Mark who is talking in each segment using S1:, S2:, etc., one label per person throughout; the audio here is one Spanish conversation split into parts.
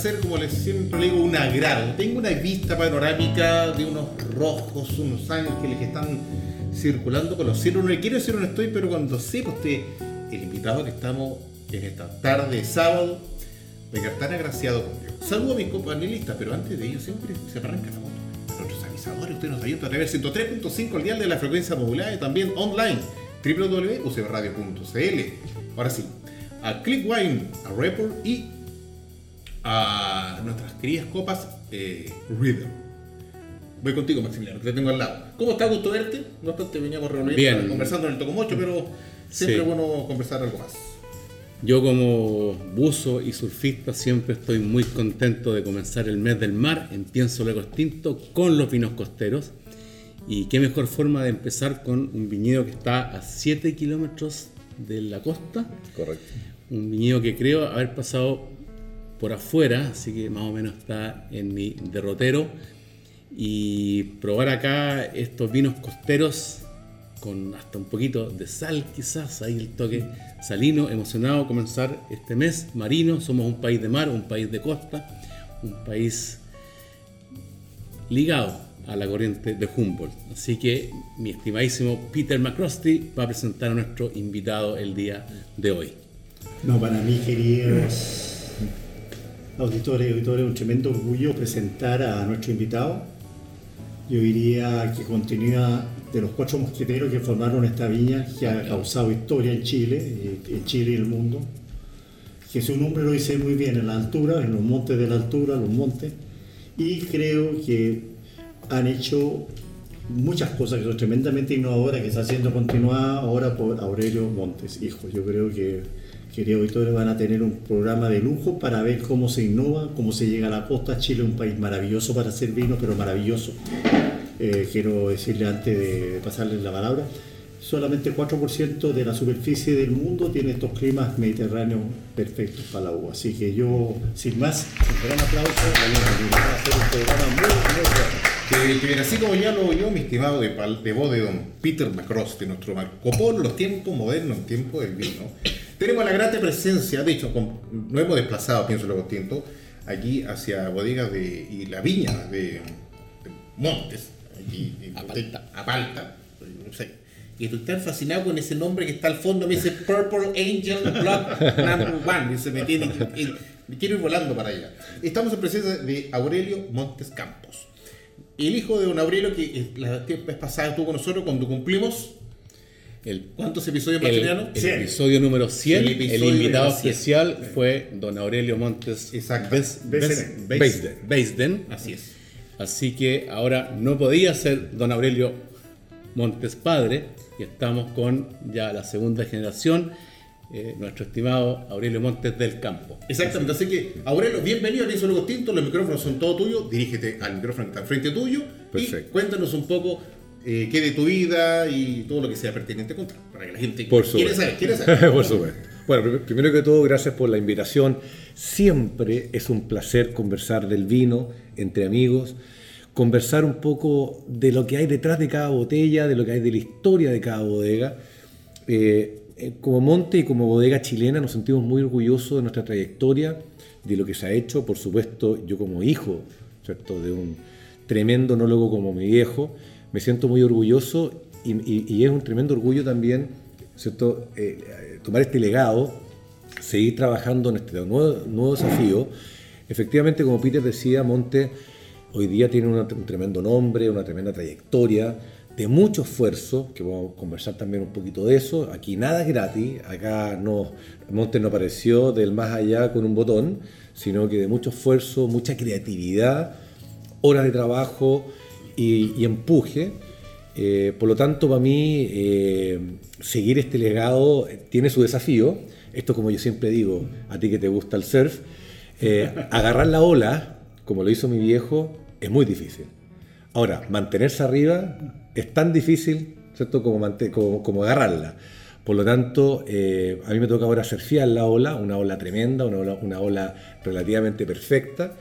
S1: Placer, como les siempre digo, un agrado. Tengo una vista panorámica de unos rojos, unos ángeles que están circulando con los cielos. No le quiero decir dónde estoy, pero cuando sepa usted el invitado que estamos en esta tarde de sábado, quedar tan agraciado con Dios. Saludo a mis compañeristas, pero antes de ello siempre se arranca la moto. nuestros avisadores, ustedes nos ayudan a través 103.5 al día de la frecuencia modulada y también online www.ucbradio.cl. Ahora sí, a Clickwine, a Report y a nuestras queridas copas eh, Reader. Voy contigo, Maximiliano, que te tengo al lado. ¿Cómo está? Gusto verte. No obstante, veníamos reunidos conversando en el Tocomocho, pero siempre es bueno conversar algo más.
S2: Yo como buzo y surfista siempre estoy muy contento de comenzar el mes del mar en Pienso Luego Extinto con los vinos costeros. Y qué mejor forma de empezar con un viñedo que está a 7 kilómetros de la costa.
S1: Correcto
S2: un viñedo que creo haber pasado por afuera, así que más o menos está en mi derrotero. Y probar acá estos vinos costeros con hasta un poquito de sal quizás, ahí el toque salino, emocionado comenzar este mes marino, somos un país de mar, un país de costa, un país ligado a la corriente de Humboldt. Así que mi estimadísimo Peter McCrosty va a presentar a nuestro invitado el día de hoy.
S3: No, para mí, queridos auditores y auditores, un tremendo orgullo presentar a nuestro invitado. Yo diría que continúa de los cuatro mosqueteros que formaron esta viña que ha causado historia en Chile, eh, en Chile y el mundo. Que su nombre lo dice muy bien, en la altura, en los montes de la altura, los montes. Y creo que han hecho muchas cosas que son tremendamente innovadoras, que está siendo continuada ahora por Aurelio Montes, hijo. Yo creo que queridos auditores, van a tener un programa de lujo para ver cómo se innova, cómo se llega a la costa. Chile es un país maravilloso para hacer vino, pero maravilloso. Eh, quiero decirle antes de pasarles la palabra, solamente 4% de la superficie del mundo tiene estos climas mediterráneos perfectos para la uva. Así que yo, sin más, un gran aplauso, hacer un programa
S1: bueno. Que, así como ya lo oyó mi estimado de, de voz de don Peter Macross, de nuestro Marco Polo, los tiempos modernos, en tiempo del vino, tenemos la grata presencia, de hecho, nos hemos desplazado, pienso lo tinto, aquí hacia bodegas de, y la viña de, Montes, aquí a Palta. A Palta, no sé. Y estoy tan fascinado con ese nombre que está al fondo, me dice Purple Angel Blood Number One, y se me tiene me quiero ir volando para allá. Estamos en presencia de Aurelio Montes Campos. El hijo de don Aurelio, que la vez pasada estuvo con nosotros cuando cumplimos ¿Cuántos episodios
S2: el, el episodio número 100. El, invitado especial fue don Aurelio Montes Beisden.
S1: Así es.
S2: Así que ahora no podía ser don Aurelio Montes padre y estamos con ya la segunda generación. Eh, nuestro estimado Aurelio Montes del Campo.
S1: Exactamente, así, que Aurelio, bienvenido a Luego Tinto, los micrófonos son todos tuyos, dirígete al micrófono que está frente tuyo Perfecto. y cuéntanos un poco eh, qué de tu vida y todo lo que sea pertinente contar, para que la gente
S4: por quiere saber, quiere saber. por supuesto. Bueno, primero que todo, gracias por la invitación. Siempre es un placer conversar del vino entre amigos, conversar un poco de lo que hay detrás de cada botella, de lo que hay de la historia de cada bodega. Eh, eh, como Monte y como bodega chilena nos sentimos muy orgullosos de nuestra trayectoria, de lo que se ha hecho. Por supuesto, yo como hijo ¿cierto? de un tremendo enólogo como mi viejo, me siento muy orgulloso y, es un tremendo orgullo también ¿cierto? Eh, tomar este legado, seguir trabajando en este nuevo, nuevo, desafío. Efectivamente, como Peter decía, Monte hoy día tiene un tremendo nombre, una tremenda trayectoria, de mucho esfuerzo, que vamos a conversar también un poquito de eso. Aquí nada es gratis, acá no, Montes no apareció del más allá con un botón, sino que de mucho esfuerzo, mucha creatividad, horas de trabajo y, empuje. Eh, por lo tanto, para mí, eh, seguir este legado tiene su desafío. Esto, como yo siempre digo, a ti que te gusta el surf, eh, agarrar la ola, como lo hizo mi viejo, es muy difícil. Ahora, mantenerse arriba es tan difícil, ¿cierto?, como, como, agarrarla. Por lo tanto, eh, a mí me toca ahora surfear la ola, una ola tremenda, una ola, una ola relativamente perfecta,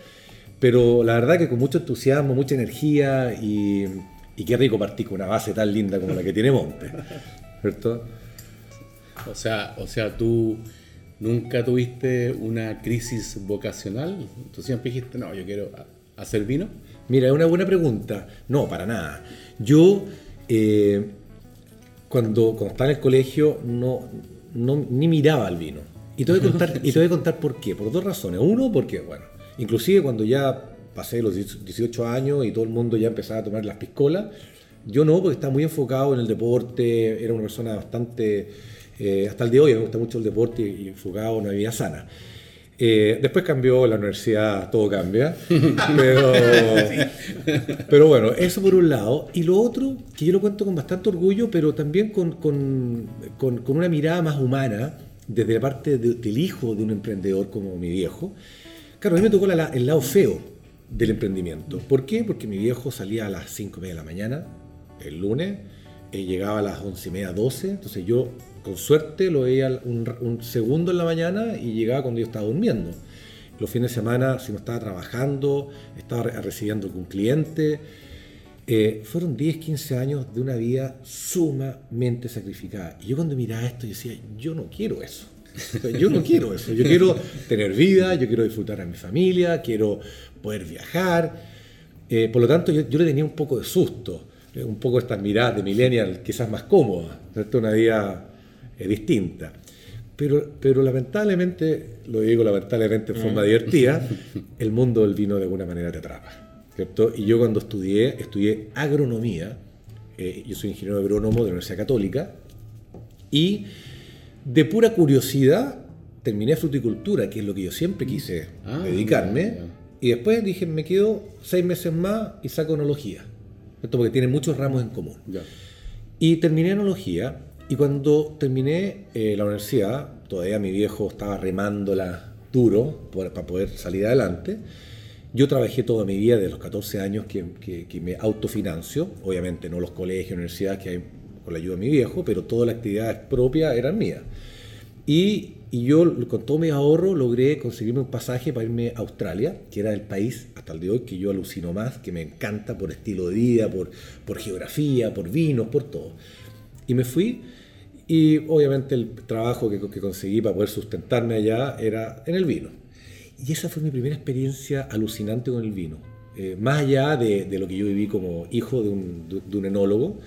S4: pero la verdad que con mucho entusiasmo, mucha energía y, y qué rico partir con una base tan linda como la que tiene Monte, ¿cierto?
S2: O sea, o sea, tú nunca tuviste una crisis vocacional, tú siempre dijiste, no, yo quiero hacer vino.
S4: Mira, es una buena pregunta. No, para nada. Yo, eh, cuando, cuando estaba en el colegio, no, no, ni miraba al vino. Y te, voy a contar, y te voy a contar por qué. Por dos razones. Uno, porque, bueno, inclusive cuando ya pasé los 18 años y todo el mundo ya empezaba a tomar las piscolas, yo no, porque estaba muy enfocado en el deporte, era una persona bastante, eh, hasta el día de hoy me gusta mucho el deporte y enfocado en una vida sana. Eh, después cambió la universidad, todo cambia. Pero, bueno, eso por un lado. Y lo otro, que yo lo cuento con bastante orgullo, pero también con, con, con, una mirada más humana, desde la parte del hijo de un emprendedor como mi viejo. Claro, a mí me tocó el lado feo del emprendimiento. ¿Por qué? Porque mi viejo salía a las 5 y media de la mañana, el lunes, y llegaba a las 11 y media, 12. Entonces yo con suerte lo veía un, segundo en la mañana y llegaba cuando yo estaba durmiendo. Los fines de semana, si no estaba trabajando, estaba recibiendo un cliente. Eh, fueron 10, 15 años de una vida sumamente sacrificada. Y yo cuando miraba esto, yo decía, yo no quiero eso. Yo no quiero eso. Yo quiero tener vida, yo quiero disfrutar a mi familia, quiero poder viajar. Eh, por lo tanto, yo, le tenía un poco de susto, eh, un poco estas miradas de millennial quizás más cómodas, Una vida es distinta. Pero, pero lamentablemente, lo digo lamentablemente en forma mm. divertida, el mundo del vino de alguna manera te atrapa. ¿cierto? Y yo cuando estudié, estudié agronomía, eh, yo soy ingeniero agrónomo de la Universidad Católica, y de pura curiosidad terminé fruticultura, que es lo que yo siempre quise ah, dedicarme, y después dije, me quedo seis meses más y saco enología, ¿cierto? porque tiene muchos ramos en común. Y terminé enología y cuando terminé eh, la universidad, todavía mi viejo estaba remándola duro para poder salir adelante. Yo trabajé toda mi vida, de los 14 años que, que, me autofinancio, obviamente no los colegios, universidades que hay con la ayuda de mi viejo, pero todas las actividades propias eran mías. Y, y, yo con todo mi ahorro logré conseguirme un pasaje para irme a Australia, que era el país hasta el de hoy que yo alucino más, que me encanta por estilo de vida, por, por geografía, por vinos, por todo. Y me fui y obviamente el trabajo que, que, conseguí para poder sustentarme allá era en el vino. Y esa fue mi primera experiencia alucinante con el vino. Eh, más allá de, de, lo que yo viví como hijo de un, de, un enólogo.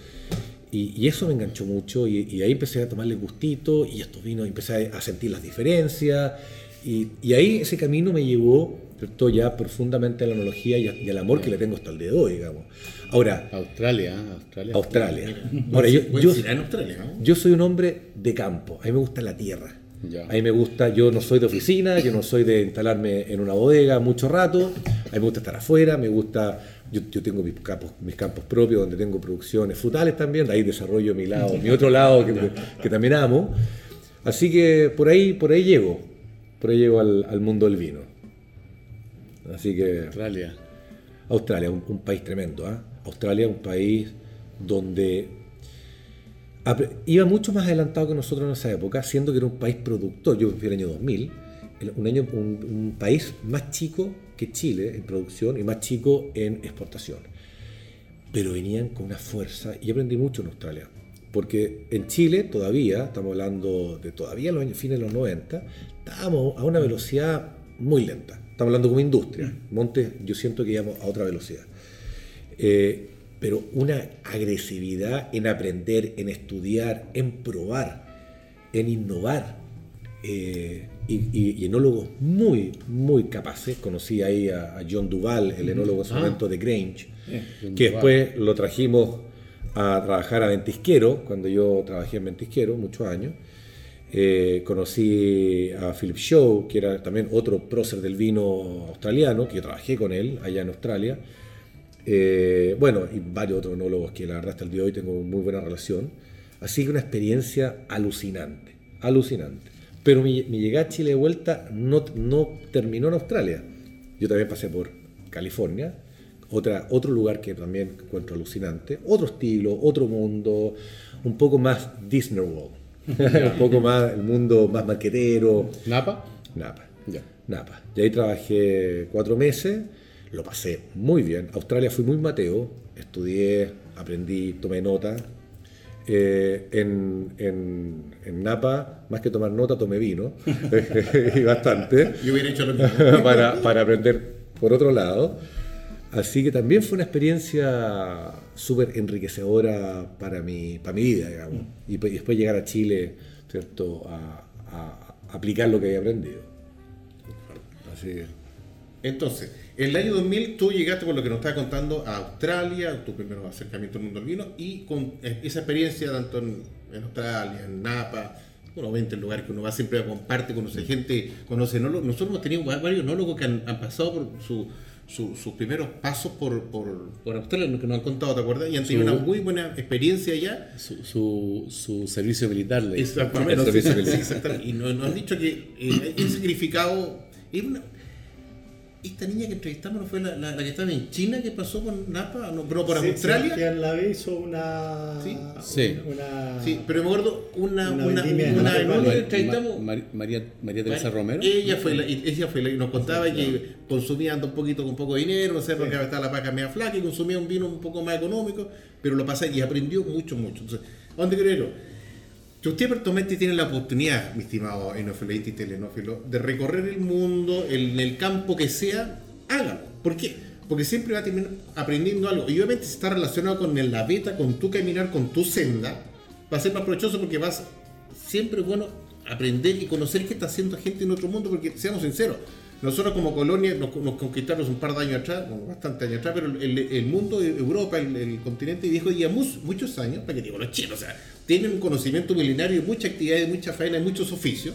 S4: Y, y, eso me enganchó mucho y, y, ahí empecé a tomarle gustito y estos vinos empecé a sentir las diferencias. Y, y ahí ese camino me llevó ¿cierto? ya profundamente a la enología y, al amor que le tengo hasta el de hoy, digamos. Ahora,
S2: Australia, ¿eh? Australia.
S4: Australia. Ahora, yo, yo, soy un hombre de campo, a mí me gusta la tierra. A mí me gusta, yo no soy de oficina, yo no soy de instalarme en una bodega mucho rato, a mí me gusta estar afuera, me gusta, yo, tengo mis campos, mis campos propios donde tengo producciones frutales también, ahí desarrollo mi lado, mi otro lado que, que, también amo. Así que por ahí, por ahí llego, por ahí llego al, al mundo del vino. Así que...
S2: Australia.
S4: Australia, un, país tremendo. ¿ah? Australia, un país donde iba mucho más adelantado que nosotros en esa época, siendo que era un país productor. Yo fui el año 2000, un, año, un, país más chico que Chile en producción y más chico en exportación. Pero venían con una fuerza y aprendí mucho en Australia. Porque en Chile todavía, estamos hablando de todavía los años, fines de los 90, estábamos a una velocidad muy lenta. Estamos hablando como industria. Montes, yo siento que íbamos a otra velocidad. Eh, pero una agresividad en aprender, en estudiar, en probar, en innovar. Eh, y, enólogos muy, muy capaces. Conocí ahí a, John Duval, el enólogo en su ah. momento de Grange, que después lo trajimos a trabajar a Ventisquero, cuando yo trabajé en Ventisquero, muchos años. Eh, conocí a Philip Shaw, que era también otro prócer del vino australiano, que yo trabajé con él allá en Australia. Eh, bueno, y varios otros enólogos que la verdad hasta el día de hoy tengo muy buena relación. Así que una experiencia alucinante, alucinante. Pero mi, mi llegada a Chile de vuelta no, no terminó en Australia. Yo también pasé por California, otra, otro lugar que también encuentro alucinante, otro estilo, otro mundo, un poco más Disney World, un poco más el mundo más marquetero.
S2: ¿Napa?
S4: Napa.
S2: Ya.
S4: Napa. Y ahí trabajé cuatro meses, lo pasé muy bien. Australia fui muy mateo, estudié, aprendí, tomé nota. Eh, en, en- en Napa, más que tomar nota, tomé vino, y bastante,
S1: Yo hubiera hecho lo mismo.
S4: para, para aprender por otro lado. Así que también fue una experiencia súper enriquecedora para mi, para mi vida, digamos. Y, pues- y después llegar a Chile, ¿cierto? A, a- a aplicar lo que había aprendido. Así que,
S1: Entonces, en el año 2000 tú llegaste, por lo que nos estabas contando, a Australia, tu primer acercamiento al mundo del vino, y con eh, esa experiencia tanto en, en Australia, en Napa, bueno, obviamente el lugar que uno va siempre comparte, conoce gente, conoce enólogos. Nosotros hemos tenido va- varios enólogos que han, han pasado por su- su- sus primeros pasos por, por, por Australia, que nos han contado, ¿te acuerdas? Y han tenido
S2: Su-
S1: una muy buena experiencia allá.
S2: Su, su, servicio militar. le-
S1: Exactamente.
S4: El servicio
S1: Sí,
S4: militar.
S1: exactamente. Y nos, nos han dicho que eh, el significado. es una- esta niña que entrevistamos no fue la, la- la que estaba en China que pasó con Napa, no, pero por
S3: Sí,
S1: Australia.
S3: Sebastián Lave hizo una.
S1: Sí.
S2: Sí.
S3: una
S1: Sí, pero me acuerdo una,
S3: Una
S1: una, que entrevistamos.
S2: María, María Teresa Romero.
S1: Ella fue la, ella fue la que nos contaba que consumía un poquito con poco dinero, no sé, porque estaba la paca media flaca y consumía un vino un poco más económico, pero lo pasaba y aprendió mucho, mucho. Entonces, ¿a dónde ir? Si usted personalmente tiene la oportunidad, mi estimado enofilete y telenófilo, de recorrer el mundo en el campo que sea, hágalo. ¿Por qué? Porque siempre va a terminar aprendiendo algo. Y obviamente si está relacionado con la beta, con tu caminar, con tu senda, va a ser más provechoso porque vas siempre bueno aprender y conocer qué está haciendo gente en otro mundo, porque seamos sinceros, nosotros como colonia nos, nos conquistaron un par de años atrás, bueno, bastante años atrás, pero el, el mundo, Europa, el, el continente viejo, ya muchos años, para que digo los chinos, o sea, tienen un conocimiento milenario, mucha actividad, mucha faena, muchos oficios,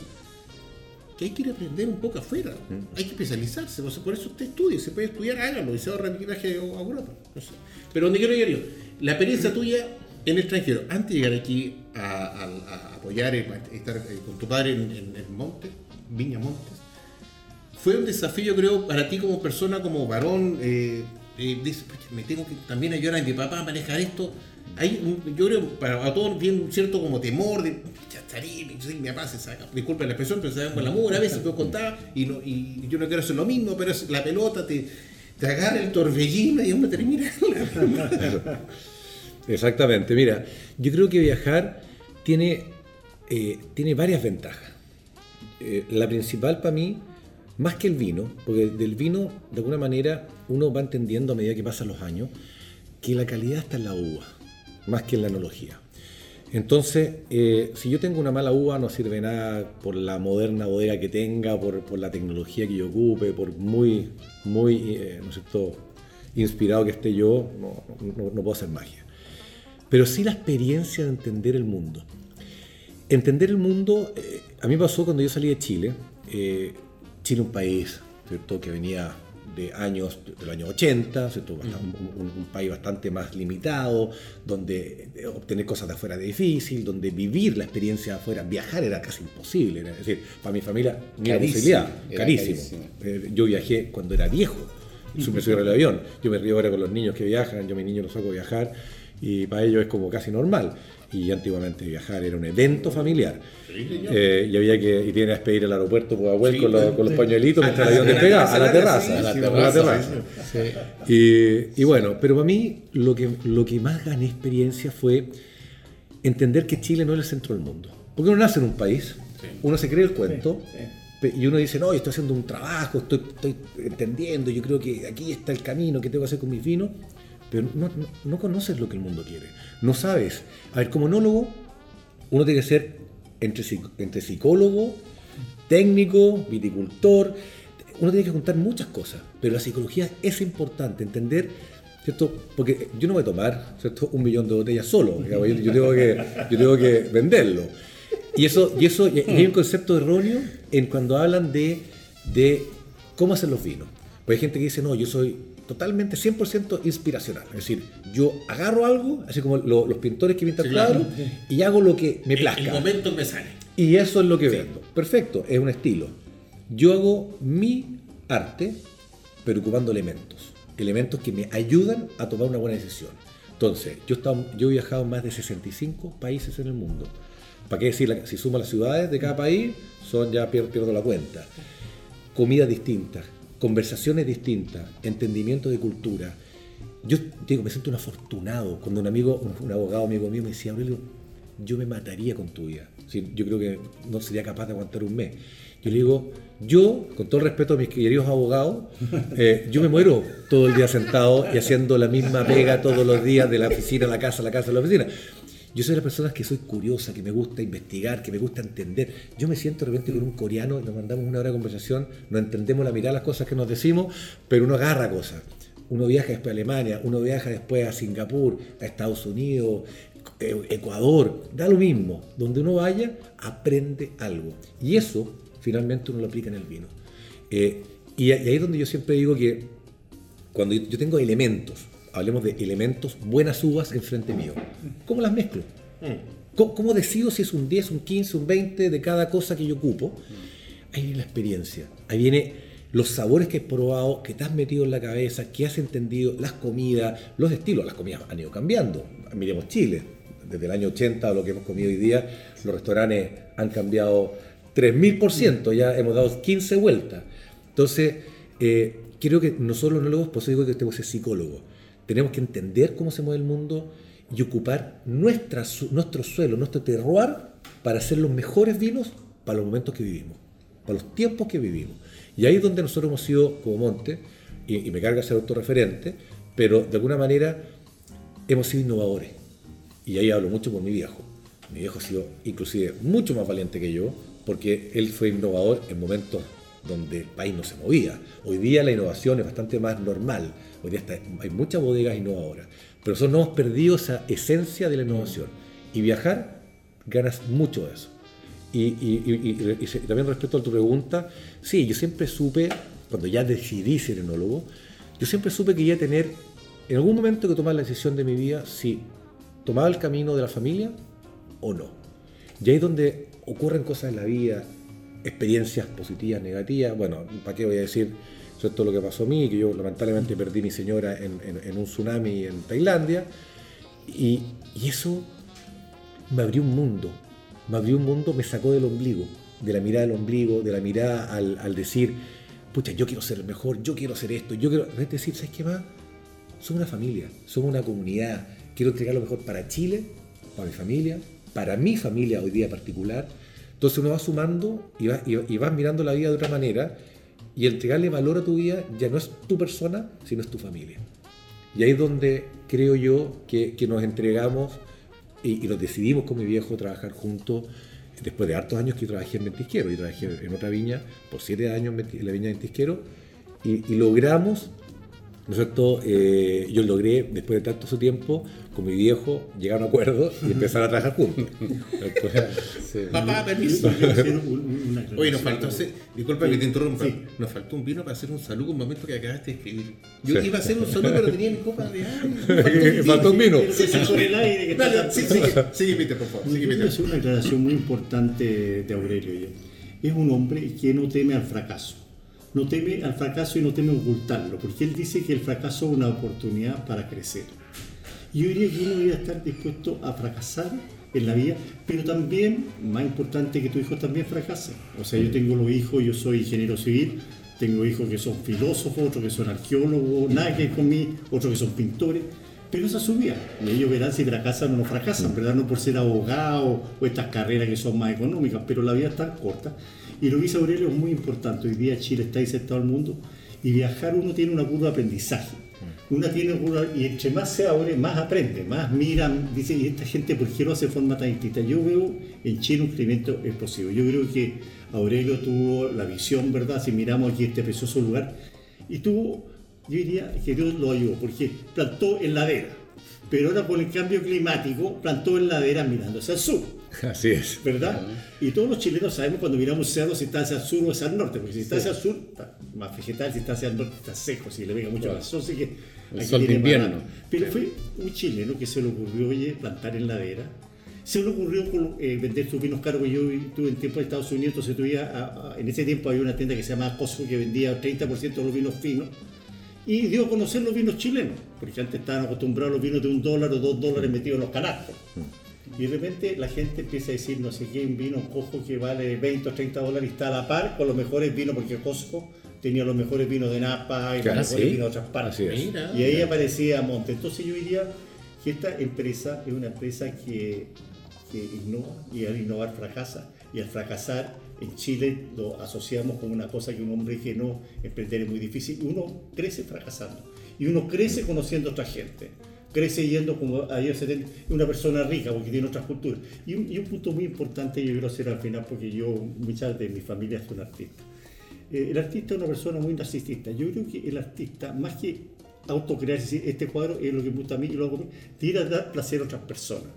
S1: que hay que ir a aprender un poco afuera, hay que especializarse, o sea, por eso usted estudia, se puede estudiar, hágalo, y se ahorra el viaje a Europa, no sé. Pero donde quiero llegar yo, la experiencia tuya en el extranjero, antes de llegar aquí a, a- a apoyar, eh, a estar eh, con tu padre en, en, en Monte, Viña Montes, fue un desafío, creo, para ti como persona, como varón, eh, eh, dices, "Pucha, me tengo que también ayudar a mi papá a manejar esto. Hay, yo creo, para a todos viene un cierto como temor de, soy mi papá se saca, disculpen la expresión, pero se saca con la mugre a veces, puedo contar, y, no, y yo no quiero hacer lo mismo, pero es la pelota te, te agarra el torbellino y uno termina.
S4: Exactamente, mira, yo creo que viajar tiene, eh, tiene varias ventajas. La principal para mí, más que el vino, porque del vino, de alguna manera, uno va entendiendo a medida que pasan los años que la calidad está en la uva, más que en la enología. Entonces, eh, si yo tengo una mala uva, no sirve nada por la moderna bodega que tenga, por, la tecnología que yo ocupe, por muy, muy, eh, ¿no es cierto?, inspirado que esté yo, no, puedo hacer magia pero sí la experiencia de entender el mundo. Entender el mundo, eh, a mí pasó cuando yo salí de Chile. Chile un país, ¿cierto? Que venía de años, de los años 80, ¿cierto? Bast- un, un- un país bastante más limitado, donde eh, obtener cosas de afuera era difícil, donde vivir la experiencia de afuera, viajar era casi imposible. era- es decir, para mi familia, ni la posibilidad,
S2: era
S4: carísimo.
S2: carísimo.
S4: Eh, yo viajé cuando era viejo. Yo me subí al avión. Yo me río ahora con los niños que viajan. Yo a mis niños los saco a viajar y para ellos es como casi normal. Y antiguamente viajar era un evento familiar. Eh, y había que y tienes que despedir al aeropuerto
S1: Sí,
S4: con, los,
S1: pues,
S4: con los pañuelitos
S1: a
S4: mientras el avión
S1: a la
S4: despegaba, a la
S1: terraza, sí,
S4: a
S1: sí,
S4: la
S1: a.
S4: Y, bueno, pero para mí lo que, lo que más gané experiencia fue entender que Chile no es el centro del mundo. Porque uno nace en un país, uno se cree el cuento, y uno dice, no, yo estoy haciendo un trabajo, estoy, estoy entendiendo, yo creo que aquí está el camino que tengo que hacer con mis vinos, pero no, no, no conoces lo que el mundo quiere, no sabes. A ver, como enólogo, uno tiene que ser entre, entre psicólogo, técnico, viticultor, uno tiene que juntar muchas cosas, pero la psicología es importante, entender ¿cierto? Porque yo no voy a tomar, ¿cierto? Un millón de botellas solo, yo, yo tengo que, yo tengo que venderlo. Y eso, y eso, y hay un concepto erróneo en cuando hablan de, de cómo hacer los vinos. Pues hay gente que dice, no, yo soy totalmente 100% inspiracional. Es decir, yo agarro algo, así como lo- los pintores que pintan
S1: Sí, claro.
S4: cuadros, y hago lo que me
S1: El-
S4: plazca.
S1: El momento me sale.
S4: Y eso es lo que vendo. Perfecto, es un estilo. Yo hago mi arte, pero ocupando elementos. Elementos que me ayudan a tomar una buena decisión. Entonces, yo, he estado- yo he viajado a más de 65 países en el mundo. ¿Para qué decir? Si sumo las ciudades de cada país, son ya pier- pierdo la cuenta. Comidas distintas, conversaciones distintas, entendimiento de cultura. Yo digo, me siento un afortunado cuando un amigo, un, un abogado amigo mío me decía, Aurelio, yo me mataría con tu vida. Sí, yo creo que no sería capaz de aguantar un mes. Yo le digo, yo, con todo el respeto a mis queridos abogados, eh, yo me muero todo el día sentado y haciendo la misma pega todos los días de la oficina a la casa, la casa a la oficina. Yo soy de las personas que soy curiosa, que me gusta investigar, que me gusta entender. Yo me siento de repente con un coreano y nos mandamos una hora de conversación, nos entendemos la mitad de las cosas que nos decimos, pero uno agarra cosas. Uno viaja después a Alemania, uno viaja después a Singapur, a Estados Unidos, eh, Ecuador, da lo mismo. Donde uno vaya, aprende algo. Y eso finalmente uno lo aplica en el vino. Eh, y, ahí es donde yo siempre digo que cuando yo tengo elementos, hablemos de elementos, buenas uvas enfrente mío, ¿cómo las mezclo? ¿Cómo, cómo decido si es un 10, un 15, un 20 de cada cosa que yo ocupo? Ahí viene la experiencia, ahí viene los sabores que he probado, que te has metido en la cabeza, que has entendido, las comidas, los estilos, las comidas han ido cambiando. Miremos Chile, desde el año 80 a lo que hemos comido hoy día, los restaurantes han cambiado 3000%, ya hemos dado 15 vueltas. Entonces, eh, creo que nosotros los enólogos, por eso digo que tenemos que ser psicólogos, tenemos que entender cómo se mueve el mundo y ocupar nuestra, nuestro suelo, nuestro terroir, para hacer los mejores vinos para los momentos que vivimos, para los tiempos que vivimos. Y ahí es donde nosotros hemos sido como Monte, y, y me carga ser autorreferente, pero de alguna manera hemos sido innovadores. Y ahí hablo mucho por mi viejo. Mi viejo ha sido inclusive mucho más valiente que yo, porque él fue innovador en momentos donde el país no se movía. Hoy día la innovación es bastante más normal. Hoy día hay muchas bodegas innovadoras. Pero nosotros no hemos perdido esa esencia de la innovación. Y viajar, ganas mucho de eso. Y, y- y también respecto a tu pregunta, sí, yo siempre supe, cuando ya decidí ser enólogo, yo siempre supe que iba a tener, en algún momento que tomar la decisión de mi vida, si tomaba el camino de la familia o no. Y ahí es donde ocurren cosas en la vida, experiencias positivas, negativas. Bueno, ¿para qué voy a decir eso es todo lo que pasó a mí? Que yo lamentablemente perdí a mi señora en, en- un tsunami en Tailandia. Y, y eso me abrió un mundo, me abrió un mundo, me sacó del ombligo, de la mirada del ombligo, de la mirada al, al decir, pucha, yo quiero ser mejor, yo quiero hacer esto, yo quiero, es decir, ¿sabes qué más? Somos una familia, somos una comunidad, quiero entregar lo mejor para Chile, para mi familia, para mi familia hoy día particular. Entonces uno va sumando y vas mirando la vida de otra manera y entregarle valor a tu vida ya no es tu persona, sino es tu familia. Y ahí es donde creo yo que, nos entregamos y, nos decidimos con mi viejo trabajar juntos. Después de hartos años que yo trabajé en Ventisquero, y trabajé en otra viña por siete años en la viña de Ventisquero, y, y logramos, ¿no es cierto? Eh, yo logré, después de tanto su tiempo, con mi viejo, llegar a un acuerdo y empezar a trabajar juntos. Entonces,
S1: Papá, permiso.
S3: Una
S1: Oye, nos faltó hacer, disculpa que te interrumpa,
S3: Sí.
S1: nos faltó un vino para hacer un saludo un momento que acabaste de escribir. Yo
S4: Sí.
S1: iba a hacer un saludo, pero tenía mi copa de agua.
S4: Faltó un vino.
S3: Pero se con el aire que
S1: Dale, sí, sigue, sigue, Peter, por favor. Sigue, Peter.
S3: hacer una aclaración muy importante de Aurelio. ya. Es un hombre que no teme al fracaso. No teme al fracaso y no teme ocultarlo, porque él dice que el fracaso es una oportunidad para crecer. Yo diría que uno debería estar dispuesto a fracasar en la vida, pero también, más importante, que tus hijos también fracasen. O sea, yo tengo los hijos, yo soy ingeniero civil, tengo hijos que son filósofos, otros que son arqueólogos, nada que ver con mí, otros que son pintores, pero esa es su vida. Y ellos verán si fracasan o no fracasan, ¿verdad? No por ser abogados o estas carreras que son más económicas, pero la vida es tan corta. Y lo que dice Aurelio es muy importante. Hoy día Chile está insertado al mundo y viajar uno tiene una curva de aprendizaje. Una tiene curva, y entre más se abre, más aprende, más miran, dice, y esta gente, ¿por qué lo hace de forma tan distinta? Yo veo en Chile un crecimiento explosivo. Yo creo que Aurelio tuvo la visión, ¿verdad? Si miramos aquí este precioso lugar, y tuvo yo diría que Dios lo ayudó, porque plantó en ladera. Pero ahora con el cambio climático, plantó en ladera mirándose al sur.
S4: Así es.
S3: ¿Verdad? Y todos los chilenos sabemos cuando miramos cerros si está hacia el sur o hacia el norte, porque si está hacia el sur, está más vegetal, si está hacia el norte, está seco, si le venga mucho
S4: Claro.
S3: más sol, así que
S2: El sol de invierno.
S3: Pero fue un chileno que se le ocurrió, oye, plantar en ladera. Se le ocurrió con, eh, vender sus vinos caros, yo tuve en tiempo de Estados Unidos, entonces tuve a- a- en ese tiempo había una tienda que se llamaba Costco que vendía 30% de los vinos finos y dio a conocer los vinos chilenos, porque antes estaban acostumbrados a los vinos de un dólar o dos dólares metidos en los canastos. Y de repente la gente empieza a decir, no sé qué, un vino cojo que vale 20 o 30 dólares y está a la par con los mejores vinos, porque Costco tenía los mejores vinos de Napa y
S4: Claro,
S3: los mejores
S4: sí.
S3: vinos de otras partes.
S1: Mira.
S3: Y ahí aparecía Monte. Entonces yo diría que esta empresa es una empresa que, que innova y al innovar fracasa. Y al fracasar en Chile lo asociamos como una cosa que un hombre que no emprender es muy difícil. Uno crece fracasando. Y uno crece conociendo a otra gente. Crece yendo como ayer se una persona rica porque tiene otras culturas. Y un, y un punto muy importante yo quiero hacer al final porque yo, muchas de mi familia son artistas. Eh, el artista es una persona muy narcisista. Yo creo que el artista, más que autocrear, es decir, este cuadro es lo que me gusta a mí y lo hago a mí, tiene a dar placer a otras personas.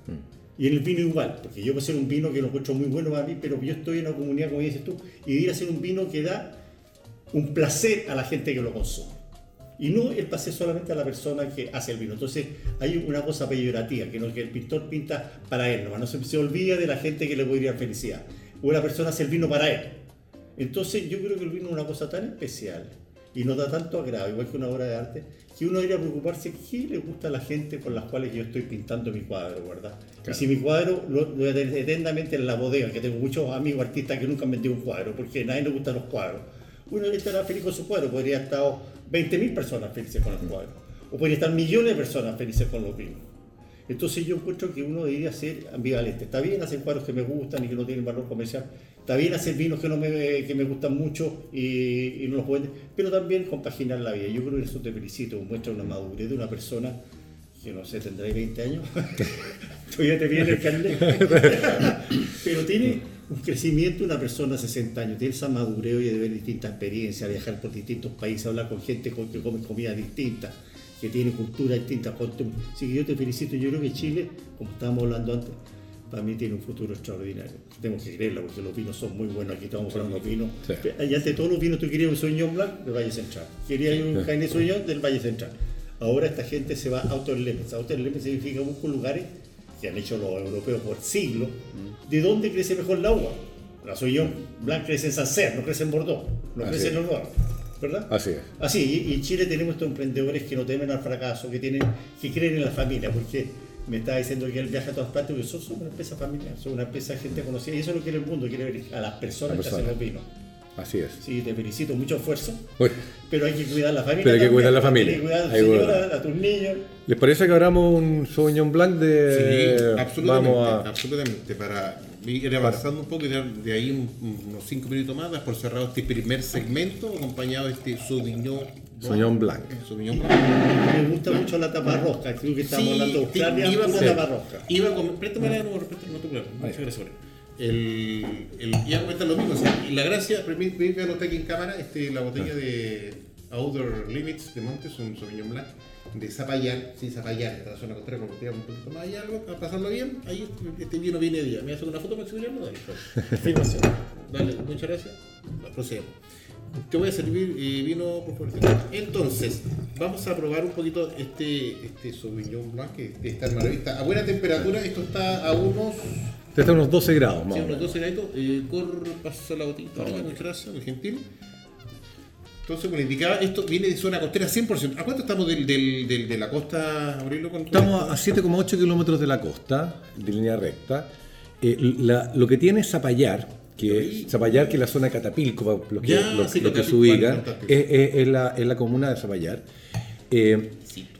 S3: Y en el vino igual, porque yo puedo hacer un vino que lo encuentro muy bueno para mí, pero yo estoy en una comunidad, como dices tú, y ir a hacer un vino que da un placer a la gente que lo consume. Y no el placer solamente a la persona que hace el vino. Entonces hay una cosa peyorativa, que, no, que el pintor pinta para él, nomás, no se, se olvida de la gente que le podría dar felicidad. O la persona hace el vino para él. Entonces yo creo que el vino es una cosa tan especial y nos da tanto agrado, igual que una obra de arte, que uno debería preocuparse qué le gusta a la gente con las cuales yo estoy pintando mi cuadro, ¿verdad? Y si mi cuadro lo, lo voy a tener eternamente en la bodega, que tengo muchos amigos artistas que nunca han vendido un cuadro, porque a nadie le gustan los cuadros. Uno estará feliz con su cuadro, podría estado 20.000 personas felices con el cuadro, o podría estar millones de personas felices con los vinos. Entonces yo encuentro que uno debería ser ambivalente. Está bien hacer cuadros que me gustan y que no tienen valor comercial. Está bien hacer vinos que, no me, que me gustan mucho y, y no los puedo. Pero también compaginar la vida. Yo creo que eso te felicito. Muestra una madurez de una persona que no sé, tendrá 20 años. Todavía te viene el carnet. Pero tiene un crecimiento de una persona de 60 años. Tiene esa madurez y de ver distintas experiencias, viajar por distintos países, hablar con gente con- que come comida distinta que tiene cultura distinta. costum- Así que yo te felicito. Yo creo que Chile, como estábamos hablando antes, para mí tiene un futuro extraordinario. Tenemos que creerlo porque los vinos son muy buenos. Aquí estamos hablando de vinos.
S4: Sí.
S3: Y ante todos los vinos, tú querías un Sauvignon Blanc del Valle Central. Querías un Cabernet Sauvignon del Valle Central. Ahora esta gente se va a Autoerlemes. Autoerlemes significa busco lugares que han hecho los europeos por siglos. ¿De dónde crece mejor la uva? La Sauvignon Blanc crece en Sancerre, no crece en Bordeaux, no
S4: Así
S3: crece
S4: es.
S3: en Loire. ¿Verdad?
S4: Así es.
S3: Así, y, y en Chile tenemos estos emprendedores que no temen al fracaso, que tienen, que creen en la familia, porque me está diciendo que él viaja a todas partes, porque son, son una empresa familiar, son una empresa de gente conocida, y eso es lo que quiere el mundo, quiere ver a las personas
S4: La
S3: que hacen los vinos.
S4: Así es.
S3: Sí, te felicito, mucho esfuerzo,
S4: Uy,
S3: pero hay que cuidar la familia.
S4: Pero hay que cuidar la familia.
S2: Eh,
S3: Hay que cuidar a tu señora, a tus niños.
S4: ¿Les parece que abramos un Sauvignon Blanc de...
S1: Sí, absolutamente,
S4: Vamos a...
S1: absolutamente. Para ir avanzando un poco y dar de ahí un- unos cinco minutos más, por cerrado este primer segmento, acompañado de este Sauvignon
S4: Sauvignon Blanc.
S1: Sauvignon Blanc.
S3: Me gusta mucho la tapa rosca, creo que estamos
S1: Sí,
S3: hablando de Australia,
S1: iba a
S3: pura
S1: comer-
S3: tapa rosca.
S1: Iba comer, préstame la no, préstame, no te preocupes, muchas gracias. El, el, iba a comentar lo mismo, o sea, y la gracia, permíteme anotar aquí en cámara, este, la botella de Outer Limits de Montes, un Sauvignon Blanc de Zapallar, sí, Zapallar, esta zona costera, como un poquito más allá, algo, para pasarlo bien, ahí este, vino viene día. ¿Me haces una foto exhibirlo? Dale.
S3: Afirmación.
S1: Dale, muchas gracias. Procedemos. Te voy a servir eh, vino, por favor. Entonces, vamos a probar un poquito este, este Sauvignon Blanc que está en maravilla. A buena temperatura, esto está a unos,
S4: Está a unos 12 grados más
S1: sí, unos
S4: menos.
S1: 12 graditos. Eh, cor, paso la botita, muy gentil. Entonces, como le indicaba, esto viene de zona costera 100%. ¿A cuánto estamos del, del, del- de la costa, Aurelio? con-
S4: Estamos a 7,8 kilómetros de la costa, de línea recta. Eh, la- lo que tiene Zapallar, que Zapallar, que es la zona de Catapilco, los que,
S1: Ya, sí,
S4: que se es, es- es la, es la comuna de Zapallar. Eh,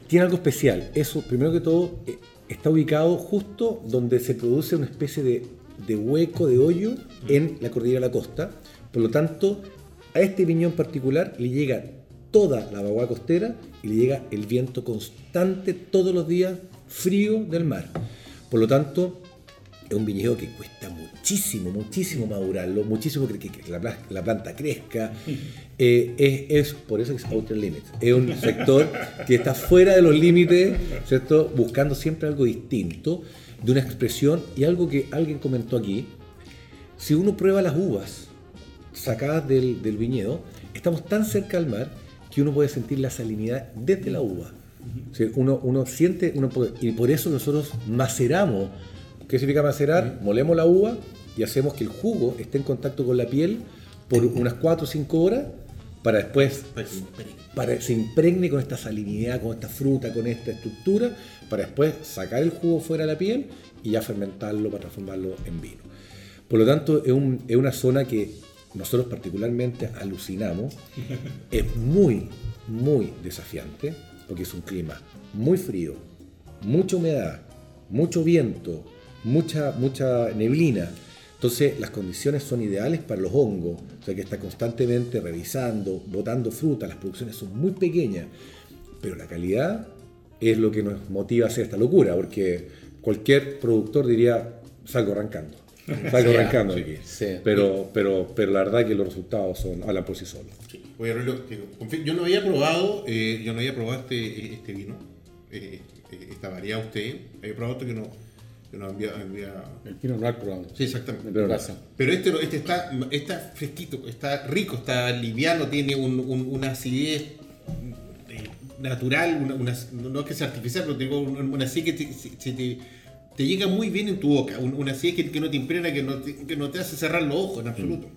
S4: tiene algo especial. Eso, primero que todo, eh, está ubicado justo donde se produce una especie de, hueco, de hoyo en la cordillera de la costa. Por lo tanto, a este viñón particular le llega toda la vaguada costera y le llega el viento constante todos los días frío del mar. Por lo tanto, es un viñedo que cuesta muchísimo, muchísimo madurarlo, muchísimo que, que- que la, pla- la planta crezca. Eh, es, es- por eso que es outer limits. Es un sector que está fuera de los límites, ¿cierto? Buscando siempre algo distinto, de una expresión y algo que alguien comentó aquí. Si uno prueba las uvas sacadas del, del viñedo, estamos tan cerca al mar que uno puede sentir la salinidad desde la uva. O sea, uno, uno siente, uno puede- y por eso nosotros maceramos. ¿Qué significa macerar? Molemos la uva y hacemos que el jugo esté en contacto con la piel por unas 4 o 5 horas para después para que se impregne con esta salinidad, con esta fruta, con esta estructura, para después sacar el jugo fuera de la piel y ya fermentarlo para transformarlo en vino. Por lo tanto, es, un- es una zona que nosotros particularmente alucinamos. Es muy, muy desafiante, porque es un clima muy frío, mucha humedad, mucho viento, mucha, mucha neblina. Entonces las condiciones son ideales para los hongos, o sea que está constantemente revisando, botando fruta, las producciones son muy pequeñas, pero la calidad es lo que nos motiva a hacer esta locura, porque cualquier productor diría, salgo arrancando, salgo arrancando aquí.
S2: sí.
S4: Pero, pero, pero la verdad que los resultados son, hablan por sí solos.
S1: Sí. Oye, yo no había probado, eh, yo no había probado este, este vino, eh, eh, esta variedad usted, había probado otro que no, que no había, había-
S2: El Noir probando.
S1: Sí, exactamente.
S4: Pero no.
S1: Pero este, este está, está fresquito, está rico, está liviano, tiene un- un- una acidez eh, natural, una, una- no es que sea artificial, pero tengo una, una acidez que te, se- te, te llega muy bien en tu boca, un- una acidez que, que no te impregna, que no te, que no te hace cerrar los ojos en absoluto.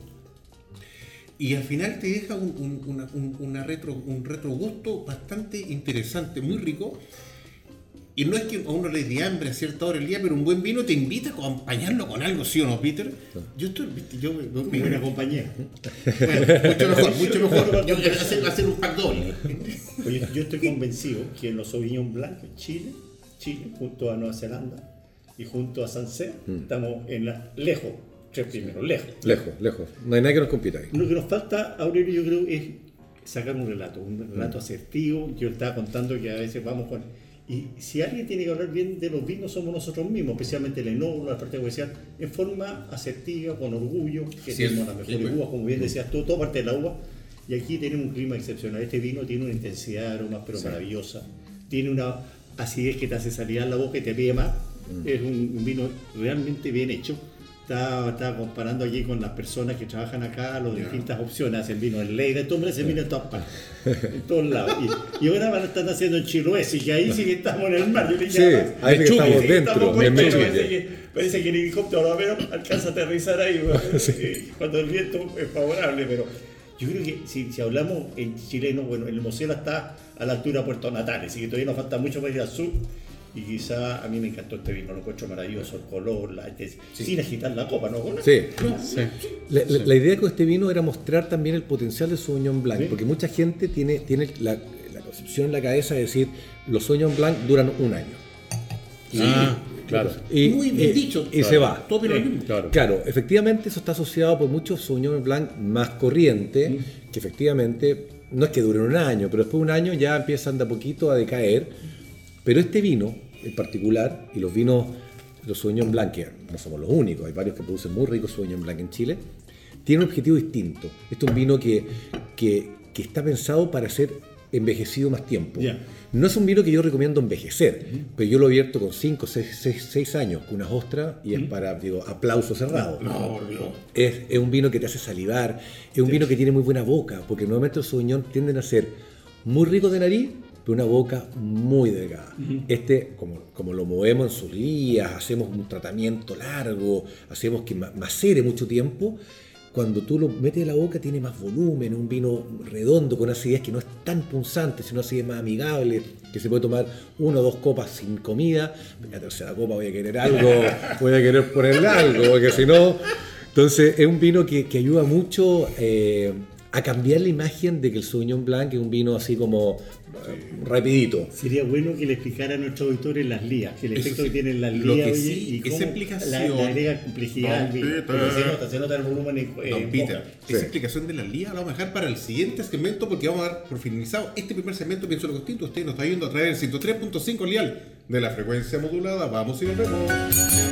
S1: Y al final te deja un, un- una- un- una retro, un retrogusto bastante interesante, muy rico. Y no es que a uno le dé hambre a cierta hora del día, pero un buen vino te invita a acompañarlo con algo, ¿sí o no, Peter? Yo estoy, viste, yo me-
S3: buena compañía.
S1: bueno, mucho mejor, mucho mejor. Yo quiero hacer, hacer un pack doble.
S3: Oye, yo estoy convencido que en los Sauvignon Blanc, Chile, Chile, junto a Nueva Zelanda y junto a Sancerre, estamos en la, lejos, tres primeros, lejos.
S4: Lejos, lejos. No hay nadie que nos compita ahí.
S3: Lo que nos falta, Aurelio, yo creo, es sacar un relato, un relato asertivo. Yo estaba contando que a veces vamos con... Y si alguien tiene que hablar bien de los vinos, somos nosotros mismos, especialmente el enólogo, la parte comercial, en forma asertiva, con orgullo, que
S1: Sí,
S3: tenemos las mejores uvas, como bien decías tú, toda parte de la uva. Y aquí tenemos un clima excepcional. Este vino tiene una intensidad de aromas, pero maravillosa. Tiene una acidez que te hace salir a la boca y te pide más. Es un, un vino realmente bien hecho. Estaba, estaba comparando allí con las personas que trabajan acá, las distintas opciones. Hacen vino en Leida, este hombre se vino en todas partes, en todos lados. Y, y ahora van a estar haciendo en Chiloé, y que ahí sí que estamos en el mar. Yo le
S4: Sí, ahí sí que
S3: Chucky,
S4: estamos
S3: sí que
S4: dentro,
S3: estamos
S4: en
S3: dentro, parece que, el helicóptero a ver alcanza a aterrizar ahí weón, eh, cuando el viento es favorable, pero yo creo que si, si hablamos en chileno, bueno, el Mosela está a la altura de Puerto Natales, así que todavía nos falta mucho para ir al sur. Y quizá a mí me encantó este vino, lo encuentro maravilloso, el color, la, este- sin agitar la copa, ¿no?
S4: Sí.
S2: Sí.
S4: La, la- la idea con este vino era mostrar también el potencial del Sauvignon Blanc,
S3: Sí.
S4: porque mucha gente tiene, tiene la, la concepción en la cabeza de decir los Sauvignon Blanc duran un año.
S2: Ah, claro.
S4: Y,
S1: Muy bien
S4: y-
S1: dicho.
S4: Y se va.
S1: Todo
S3: Sí.
S2: Claro.
S4: Claro, efectivamente eso está asociado por muchos Sauvignon Blanc más corriente, que efectivamente no es que duren un año, pero después de un año ya empiezan de a poquito a decaer. Pero este vino en particular, y los vinos, los Sauvignon Blanc, que no somos los únicos, hay varios que producen muy ricos Sauvignon Blanc en Chile, tiene un objetivo distinto. Este es un vino que, que, que está pensado para ser envejecido más tiempo.
S3: Ya.
S4: No es un vino que yo recomiendo envejecer, pero yo lo abierto con 5, 6, años, con unas ostras, y es para, digo, aplauso cerrado.
S1: No, no.
S4: Es, es un vino que te hace salivar, es un vino que tiene muy buena boca, porque normalmente los Sauvignon tienden a ser muy ricos de nariz, pero una boca muy delgada. Este, como, como lo movemos en sus lías, hacemos un tratamiento largo, hacemos que ma- macere mucho tiempo, cuando tú lo metes en la boca tiene más volumen, un vino redondo con una acidez que no es tan punzante, sino acidez más amigable, que se puede tomar una o dos copas sin comida, la tercera copa voy a querer algo, voy a querer ponerle algo, porque si no... Entonces es un vino que, que ayuda mucho eh, a cambiar la imagen de que el Sauvignon Blanc es un vino así como eh, rapidito.
S3: Sería bueno que le explicara a nuestros auditores las lías, que el
S1: Eso
S3: efecto
S1: sí.
S3: que tienen las
S1: Lo
S3: lías
S1: que
S3: oye,
S1: sí,
S3: y
S1: esa
S3: cómo
S1: explicación-
S3: la, agrega complejidad al
S1: Don
S3: vino. Se nota, se nota el volumen en,
S1: Don
S3: en
S1: Peter,
S3: boca.
S4: Sí.
S1: esa explicación de la liga la vamos a dejar para el siguiente segmento porque vamos a dar por finalizado este primer segmento Pienso lo Costito. Usted nos está viendo a través del 103.5 lial de la frecuencia modulada. Vamos y nos vemos.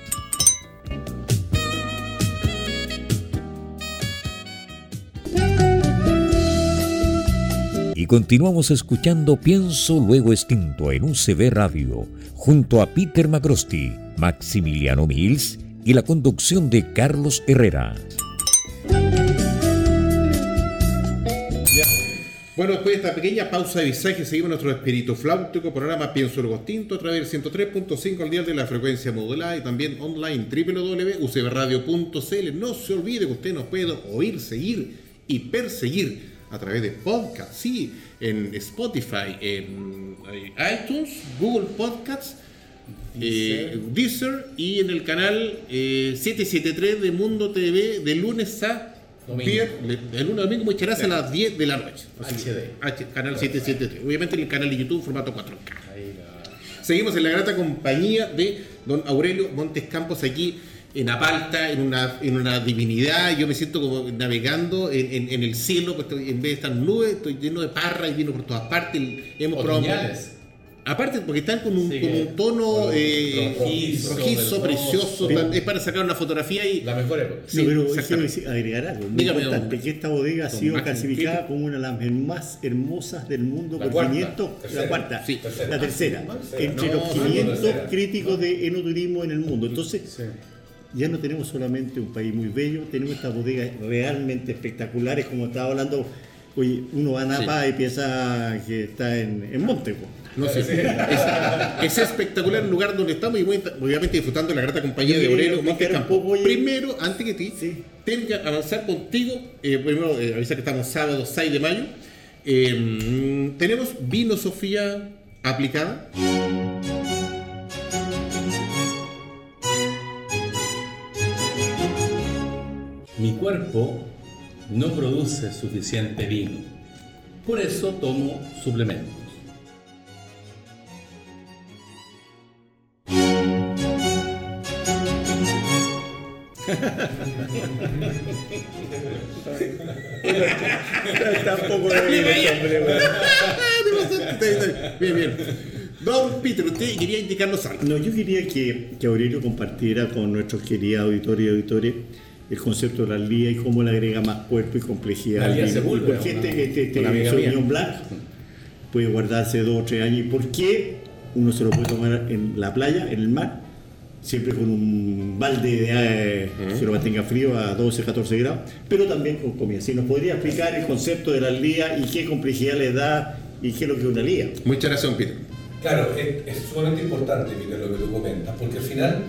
S5: Y continuamos escuchando Pienso Luego Extinto en UCB Radio, junto a Peter Macrosti, Maximiliano Mills y la conducción de Carlos Herrera.
S1: Bueno, después de esta pequeña pausa de visaje, seguimos nuestro espíritu flautico, programa Pienso Luego Extinto a través del 103.5 al día de la frecuencia modulada y también online www.ucbradio.cl. No se olvide que usted nos puede oír, seguir y perseguir a través de podcast, sí, en Spotify, en eh, iTunes, Google Podcasts, eh, Deezer y en el canal eh, 773 de Mundo TV de lunes a
S2: Domingo.
S1: vier- de lunes a domingo muchas gracias a las 10 de la noche. Así
S2: HD.
S1: H- canal 773. Obviamente en el canal de YouTube formato 4K. Seguimos en la grata compañía de don Aurelio Montes Campos aquí en Apalta, en una, en una divinidad. Yo me siento como navegando en, en- en el cielo, pues estoy- en vez de estar nubes, estoy lleno de parra y vino por todas partes. Hemos probado-. Aparte, porque están con un,
S2: Sí,
S1: con un tono eh,
S2: rojizo,
S1: rojizo, precioso.
S3: Pero-
S1: es para sacar una fotografía y.
S2: La mejor época.
S1: Sí,
S3: no, pero decir- agregar algo muy
S1: Dígame,
S3: importante,
S1: don-
S3: que esta bodega ha sido clasificada como una de las más hermosas del mundo
S2: La
S3: por
S2: cuarta,
S3: 500,
S2: tercera,
S3: la cuarta,
S1: sí,
S2: tercera.
S3: la tercera,
S2: Tercera.
S3: entre
S1: No,
S3: los
S1: no,
S3: 500
S2: tercera.
S3: críticos de enoturismo en el mundo. Entonces, ya no tenemos solamente un país muy bello, tenemos estas bodegas realmente espectaculares, como estaba hablando, oye, uno va a Napa y piensa que está en, en Monte.
S1: No sé, es, es espectacular el lugar donde estamos y muy- obviamente disfrutando de la grata compañía de
S3: un
S1: Campos.
S3: poco, oye.
S1: Primero, antes que ti,
S3: Sí.
S1: tengo que avanzar contigo. eh, primero, eh, avisar que estamos sábado 6 de mayo. Eh, tenemos vino Sofía aplicada.
S2: Mi cuerpo no produce suficiente vino. Por eso tomo suplementos.
S3: Tampoco
S1: bien, bien. Don Peter, usted quería indicarnos algo.
S3: No, yo quería que, que Aurelio compartiera con nuestros queridos auditores y auditores el concepto de la lía y cómo le agrega más cuerpo y complejidad.
S2: La
S3: al
S2: lía. Sepúlveda,
S3: ¿Y por qué este, este, este Sauvignon. Blanc puede guardarse dos o tres años? ¿Y por qué uno se lo puede tomar en la playa, en el mar, siempre con un balde de eh, que lo mantenga frío a 12, 14 grados, pero también con comida? Si nos podría explicar el concepto de la lía y qué complejidad le da y qué es lo que es una lía.
S1: Muchas gracias, Peter.
S4: Claro, es, es sumamente importante, Peter, lo que tú comentas, porque al final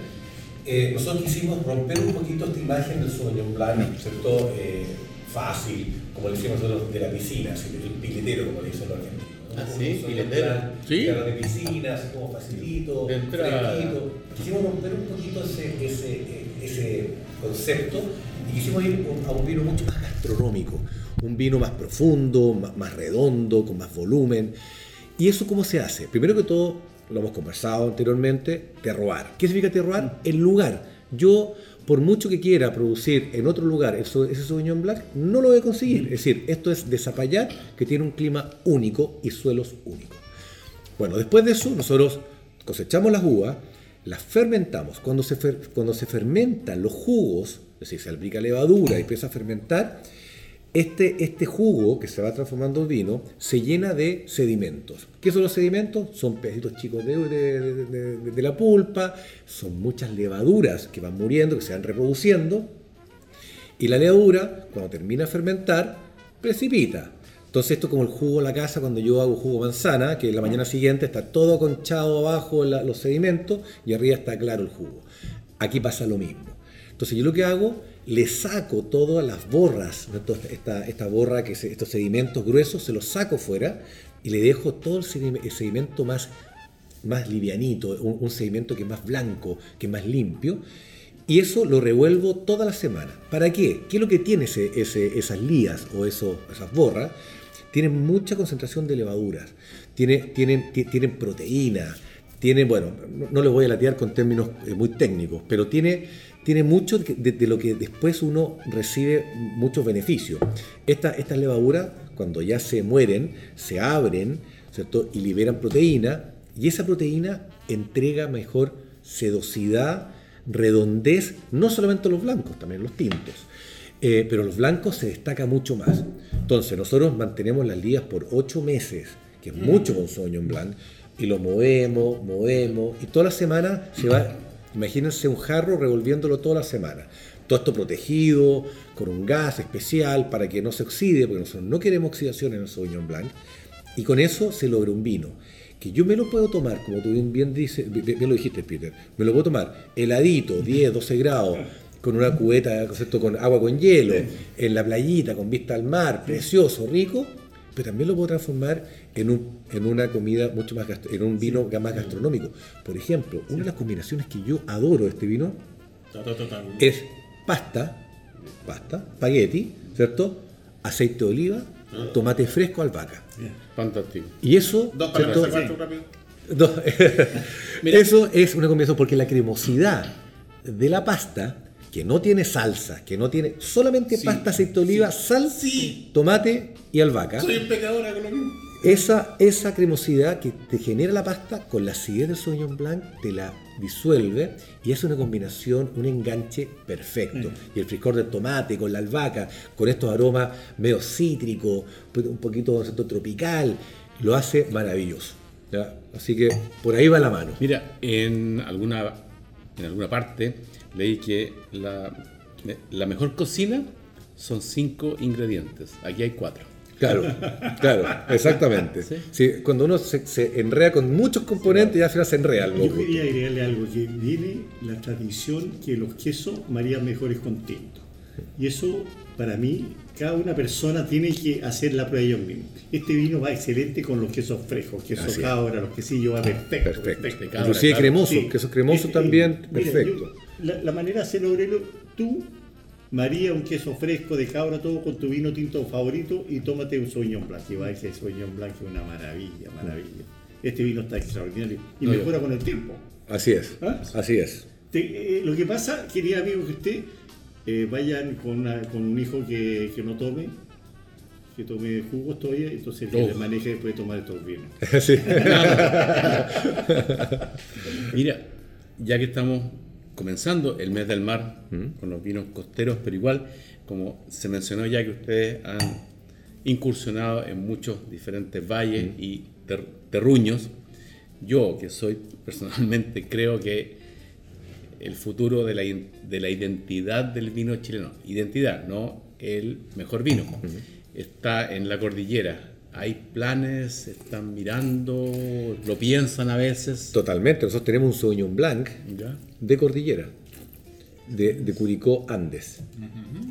S4: eh, nosotros quisimos romper un poquito esta imagen del Sauvignon Blanc, ¿cierto? Eh, fácil, como le decimos nosotros, de la piscina, así, el piletero, como le dicen los argentinos. ¿no?
S2: Ah, sí, piletero.
S1: Sí.
S4: de piscina, así como facilito,
S2: De
S4: fresquito. Quisimos romper un poquito ese, ese, ese concepto y quisimos ir a un vino mucho más gastronómico, un vino más profundo, más, más redondo, con más volumen. ¿Y eso cómo se hace? Primero que todo, lo hemos conversado anteriormente, terroir. ¿Qué significa terroir? El lugar. Yo, por mucho que quiera producir en otro lugar ese Sauvignon Blanc, no lo voy a conseguir. Es decir, esto es de Zapallar, que tiene un clima único y suelos únicos. Bueno, después de eso, nosotros cosechamos las uvas, las fermentamos. Cuando se, cuando se fermentan los jugos, es decir, se aplica levadura y empieza a fermentar, este, este jugo que se va transformando en vino se llena de sedimentos. ¿Qué son los sedimentos? Son pedacitos chicos de, la pulpa, son muchas levaduras que van muriendo, que se van reproduciendo, y la levadura, cuando termina de fermentar, precipita. Entonces esto es como el jugo de la casa cuando yo hago jugo manzana, que la mañana siguiente está todo aconchado abajo la- los sedimentos y arriba está claro el jugo. Aquí pasa lo mismo. Entonces yo lo que hago, le saco todas las borras, esta, esta borra, que estos sedimentos gruesos, se los saco fuera y le dejo todo el sedime- el sedimento más, más livianito, un, sedimento que es más blanco, que es más limpio. Y eso lo revuelvo toda la semana. ¿Para qué? ¿Qué es lo que tiene ese, esas lías o eso, esas borras? Tienen mucha concentración de levaduras, tiene- tienen, ti- tienen proteína, tienen, bueno, no, no les voy a latear con términos eh, muy técnicos, pero tiene, tiene mucho de, lo que después uno recibe muchos beneficios. Esta- estas levaduras, cuando ya se mueren, se abren ¿cierto? y liberan proteína, y esa proteína entrega mejor sedosidad, redondez, no solamente los blancos, también los tintos. Eh, pero los blancos se destaca mucho más. Entonces, nosotros mantenemos las lías por 8 meses, que es mucho con Sauvignon Blanc, y lo movemos, movemos, y toda la semana se va, imagínense un jarro revolviéndolo toda la semana. Todo esto protegido, con un gas especial para que no se oxide, porque nosotros no queremos oxidación en el Sauvignon Blanc, y con eso se logra un vino. Que yo me lo puedo tomar, como tú bien, dice- bien- bien lo dijiste, Peter, me lo puedo tomar heladito, 10, 12 grados, con una cubeta ¿cierto? con agua con hielo, en la playita, con vista al mar, precioso, rico, pero también lo puedo transformar en, un, en una comida mucho más, gastro- en un vino más gastronómico. Por ejemplo, una de las combinaciones que yo adoro de este vino es pasta, pasta, spaghetti, ¿cierto? Aceite de oliva, tomate fresco, albahaca.
S2: Fantástico.
S4: Y eso,
S1: Dos para
S4: ¿cierto? No, eso es una combinación porque la cremosidad de la pasta, que no tiene salsa, que no tiene solamente pasta, aceite de oliva, sal, tomate y albahaca,
S1: Soy un pecador con lo mismo.
S4: esa, esa cremosidad que te genera la pasta con la acidez del Sauvignon Blanc te la disuelve y es una combinación, un enganche perfecto. Y el frescor del tomate con la albahaca, con estos aromas medio cítricos, un poquito ¿cierto? tropical, lo hace maravilloso. ¿ya? Así que por ahí va la mano.
S2: Mira, en alguna, en alguna parte leí que la, la mejor cocina son cinco ingredientes. Aquí hay cuatro.
S4: Claro, claro, exactamente.
S2: Sí.
S4: Sí, cuando uno se, se enreda con muchos componentes, ya al final se enreda. el
S3: Yo quería agregarle algo, que viene la tradición que los quesos marían mejores con tinto. Y eso, para mí, cada una persona tiene que hacer la prueba ellos mismos. Este vino va excelente con los quesos frescos, queso
S4: Así es.
S3: cabra, los quesillos, va perfecto.
S4: Perfecto.
S2: cabra,
S4: Inclusive
S2: claro.
S4: cremoso,
S3: Sí.
S4: quesos cremosos también,
S3: mira,
S4: perfecto.
S3: yo- la, la manera de hacerlo, Aurelio, tú maría un queso fresco de cabra, todo con tu vino tinto favorito y tómate un Sauvignon Blanc. Y va ese Sauvignon Blanc una maravilla, maravilla. Este vino está extraordinario y
S2: No, yo-
S3: mejora con el tiempo.
S4: Así es,
S3: ¿Ah?
S4: así es.
S3: Te- eh, lo que pasa, querido amigo, que usted eh, vayan con, una- con un hijo que, que no tome, que tome jugos todavía, entonces que
S2: Oh.
S3: le maneje después de tomar estos vinos.
S4: Sí.
S2: Mira, ya que estamos comenzando el mes del mar con los vinos costeros, pero igual, como se mencionó ya que ustedes han incursionado en muchos diferentes valles y ter- terruños, yo que soy personalmente creo que el futuro de la, de la identidad del vino chileno, identidad, no el mejor vino, está en la cordillera. Hay planes, están mirando, lo piensan a veces.
S4: Totalmente. Nosotros tenemos un Sauvignon Blanc
S2: ¿Ya?
S4: De cordillera, de, de Curicó Andes.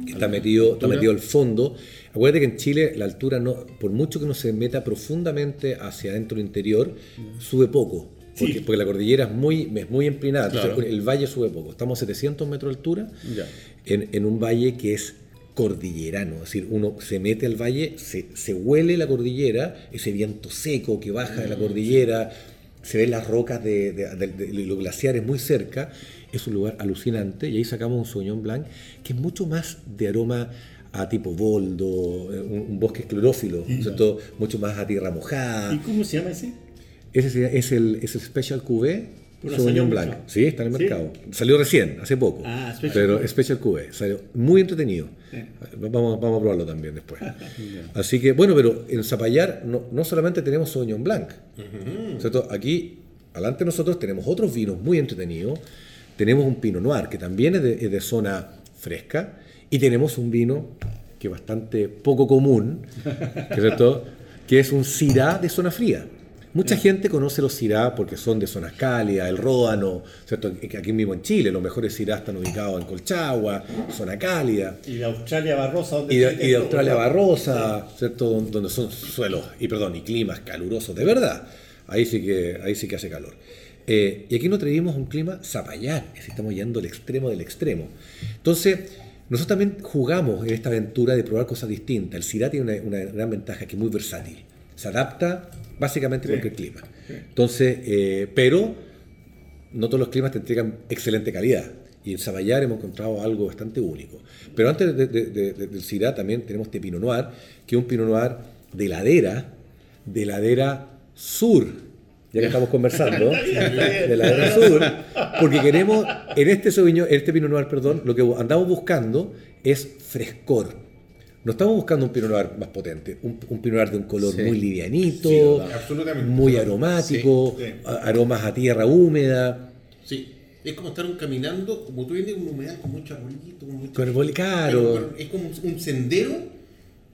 S4: que Está metido, está metido al fondo. Acuérdate que en Chile la altura, no, por mucho que uno se meta profundamente hacia adentro del interior, sube poco. Porque,
S3: Sí.
S4: porque la cordillera es muy, es muy empinada, entonces
S2: Claro.
S4: el valle sube poco. Estamos a 700 metros de altura
S2: Ya.
S4: en, en un valle que es cordillerano, es decir, uno se mete al valle, se, se huele la cordillera, ese viento seco que baja de la cordillera, se ven las rocas de, de- de- de los glaciares muy cerca, es un lugar alucinante y ahí sacamos un Sauvignon Blanc que es mucho más de aroma a tipo boldo, eh, un, un bosque esclerófilo, ¿cierto? mucho más a tierra mojada.
S3: ¿Y cómo se llama ese?
S4: Ese es el, es el Special Cuvée Sauvignon Blanc.
S3: mercado.
S4: Sí, está en el
S3: ¿Sí?
S4: mercado. Salió recién, hace poco.
S3: Ah, Special
S4: pero
S3: Cuvée.
S4: Special Cuvée. Salió muy entretenido. Vamos, vamos a probarlo también después. Así que, bueno, pero en Zapallar no, no solamente tenemos Sauvignon Blanc. ¿cierto? Aquí, adelante de nosotros, tenemos otros vinos muy entretenidos. Tenemos un Pinot Noir, que también es de, es de zona fresca. Y tenemos un vino que es bastante poco común, ¿cierto? que es un Syrah de zona fría. Mucha gente conoce los Syrah porque son de zonas cálidas, el Ródano, ¿cierto? Aquí mismo en Chile, los mejores Syrah están ubicados en Colchagua, zona cálida.
S3: Y de Australia Barrosa, donde
S4: Y de, y de Australia Barrosa, ¿cierto? Don- Donde son suelos y perdón, y climas calurosos de verdad. Ahí sí que, ahí sí que hace calor. Eh, y aquí nos atrevimos a un clima es decir, estamos yendo al extremo del extremo. Entonces, nosotros también jugamos en esta aventura de probar cosas distintas. El Syrah tiene una, una gran ventaja que es muy versátil. Se adapta básicamente a cualquier clima. Entonces, eh, pero no todos los climas te entregan excelente calidad. Y en Sabayar hemos encontrado algo bastante único. Pero antes de- de- de- de- del Syrah también tenemos este Pinot Noir, que es un Pinot Noir de ladera, de ladera sur. Ya que estamos conversando, de ladera sur, porque queremos, en este Sauvignon, en este Pinot Noir, perdón, lo que andamos buscando es frescor. No estamos buscando un Pinot Noir más potente, un, un Pinot Noir de un color
S2: Sí.
S4: muy livianito,
S1: Sí, absolutamente.
S4: muy aromático,
S1: Sí, sí.
S4: a- aromas a tierra húmeda.
S1: Sí, es como estar caminando, como tú vienes, un humedal con mucho arbolito, con mucho...
S4: Con claro.
S1: Es como un sendero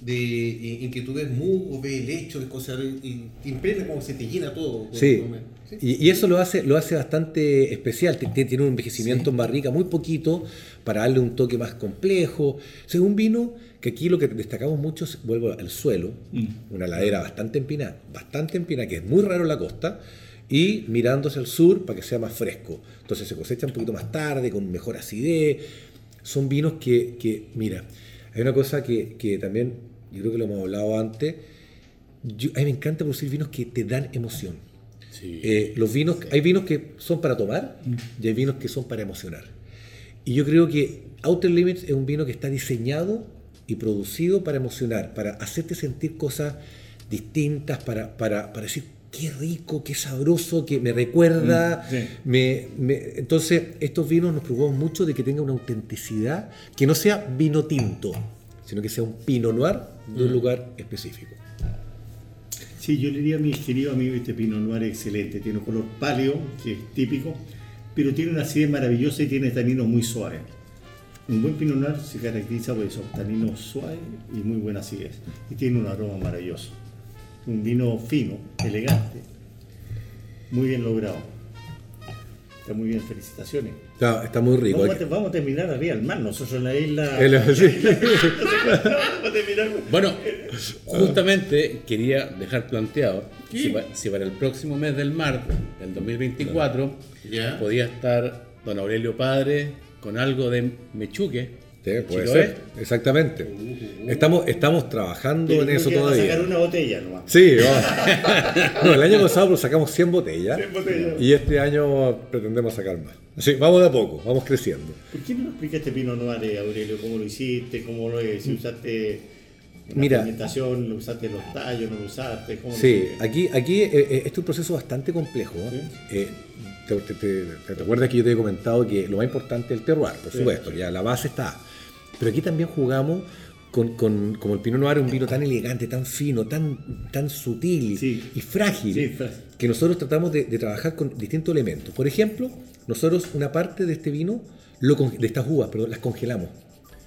S1: de, en, en que tú ves musgo, ves lecho, ves cosas, y te impregna como se te llena todo.
S4: Sí.
S1: Sí.
S4: Y, y eso lo hace, lo hace bastante especial. Ti- ti- Tiene un envejecimiento en barrica muy poquito para darle un toque más complejo. O sea, un vino que aquí lo que destacamos mucho es, vuelvo al suelo, una ladera bastante empinada, bastante empinada, que es muy raro en la costa, y mirándose al sur para que sea más fresco. Entonces se cosecha un poquito más tarde, con mejor acidez. Son vinos que, que, mira, hay una cosa que, que también, yo creo que lo hemos hablado antes, yo- a mí me encanta producir vinos que te dan emoción.
S2: Sí.
S4: Eh, los vinos, hay vinos que son para tomar y hay vinos que son para emocionar. Y yo creo que Outer Limits es un vino que está diseñado y producido para emocionar, para hacerte sentir cosas distintas, para, para, para decir qué rico, qué sabroso, que me recuerda.
S3: Mm, sí.
S4: me- me- entonces, estos vinos nos preocupamos mucho de que tenga una autenticidad, que no sea vino tinto, sino que sea un Pinot Noir de un lugar específico.
S3: Sí, yo le diría a mi querido amigo este Pinot Noir es excelente. Tiene un color pálido, que es típico, pero tiene una acidez maravillosa y tiene taninos muy suaves. Un buen Pinot Noir se caracteriza por esos taninos suaves y muy buena acidez. Y tiene un aroma maravilloso. Un vino fino, elegante, muy bien logrado. Está muy bien, felicitaciones.
S4: Está, está muy rico.
S3: Vamos a, te- vamos a terminar arriba del mar, nosotros en la isla.
S4: El- sí.
S3: Vamos a terminar.
S2: Bueno, justamente quería dejar planteado si, pa- si para el próximo mes del mar del 2024
S1: Ya.
S2: podía estar don Aurelio Padre con algo de mechuque.
S4: Sí, puede
S2: Chiloé.
S4: ser, exactamente. Estamos, estamos trabajando en eso todavía.
S3: sacar una botella nomás.
S4: Sí, vamos. No, el año pasado pues, sacamos 100 botellas
S3: 100 botellas.
S4: y este año pretendemos sacar más. Así, vamos de a poco, vamos creciendo.
S3: ¿Por qué no nos explicaste Pinot Noir, eh, Aurelio? ¿Cómo lo hiciste? ¿Cómo lo si usaste una
S4: Mira.
S3: fermentación? ¿Lo usaste los tallos? ¿No lo usaste? ¿Cómo lo
S4: Sí, aquí, aquí eh, eh, este es un proceso bastante complejo. Eh, te, te- te- te- te acuerdas que yo te he comentado que lo más importante es el terroir, por
S3: Sí,
S4: supuesto, ya la base está. Pero aquí también jugamos con, con- como el Pinot Noir es un vino tan elegante, tan fino, tan, tan sutil
S3: Sí.
S4: y frágil,
S3: Sí, frágil.
S4: que nosotros tratamos de, de trabajar con distintos elementos. Por ejemplo, nosotros una parte de este vino, lo de estas uvas, perdón, las congelamos.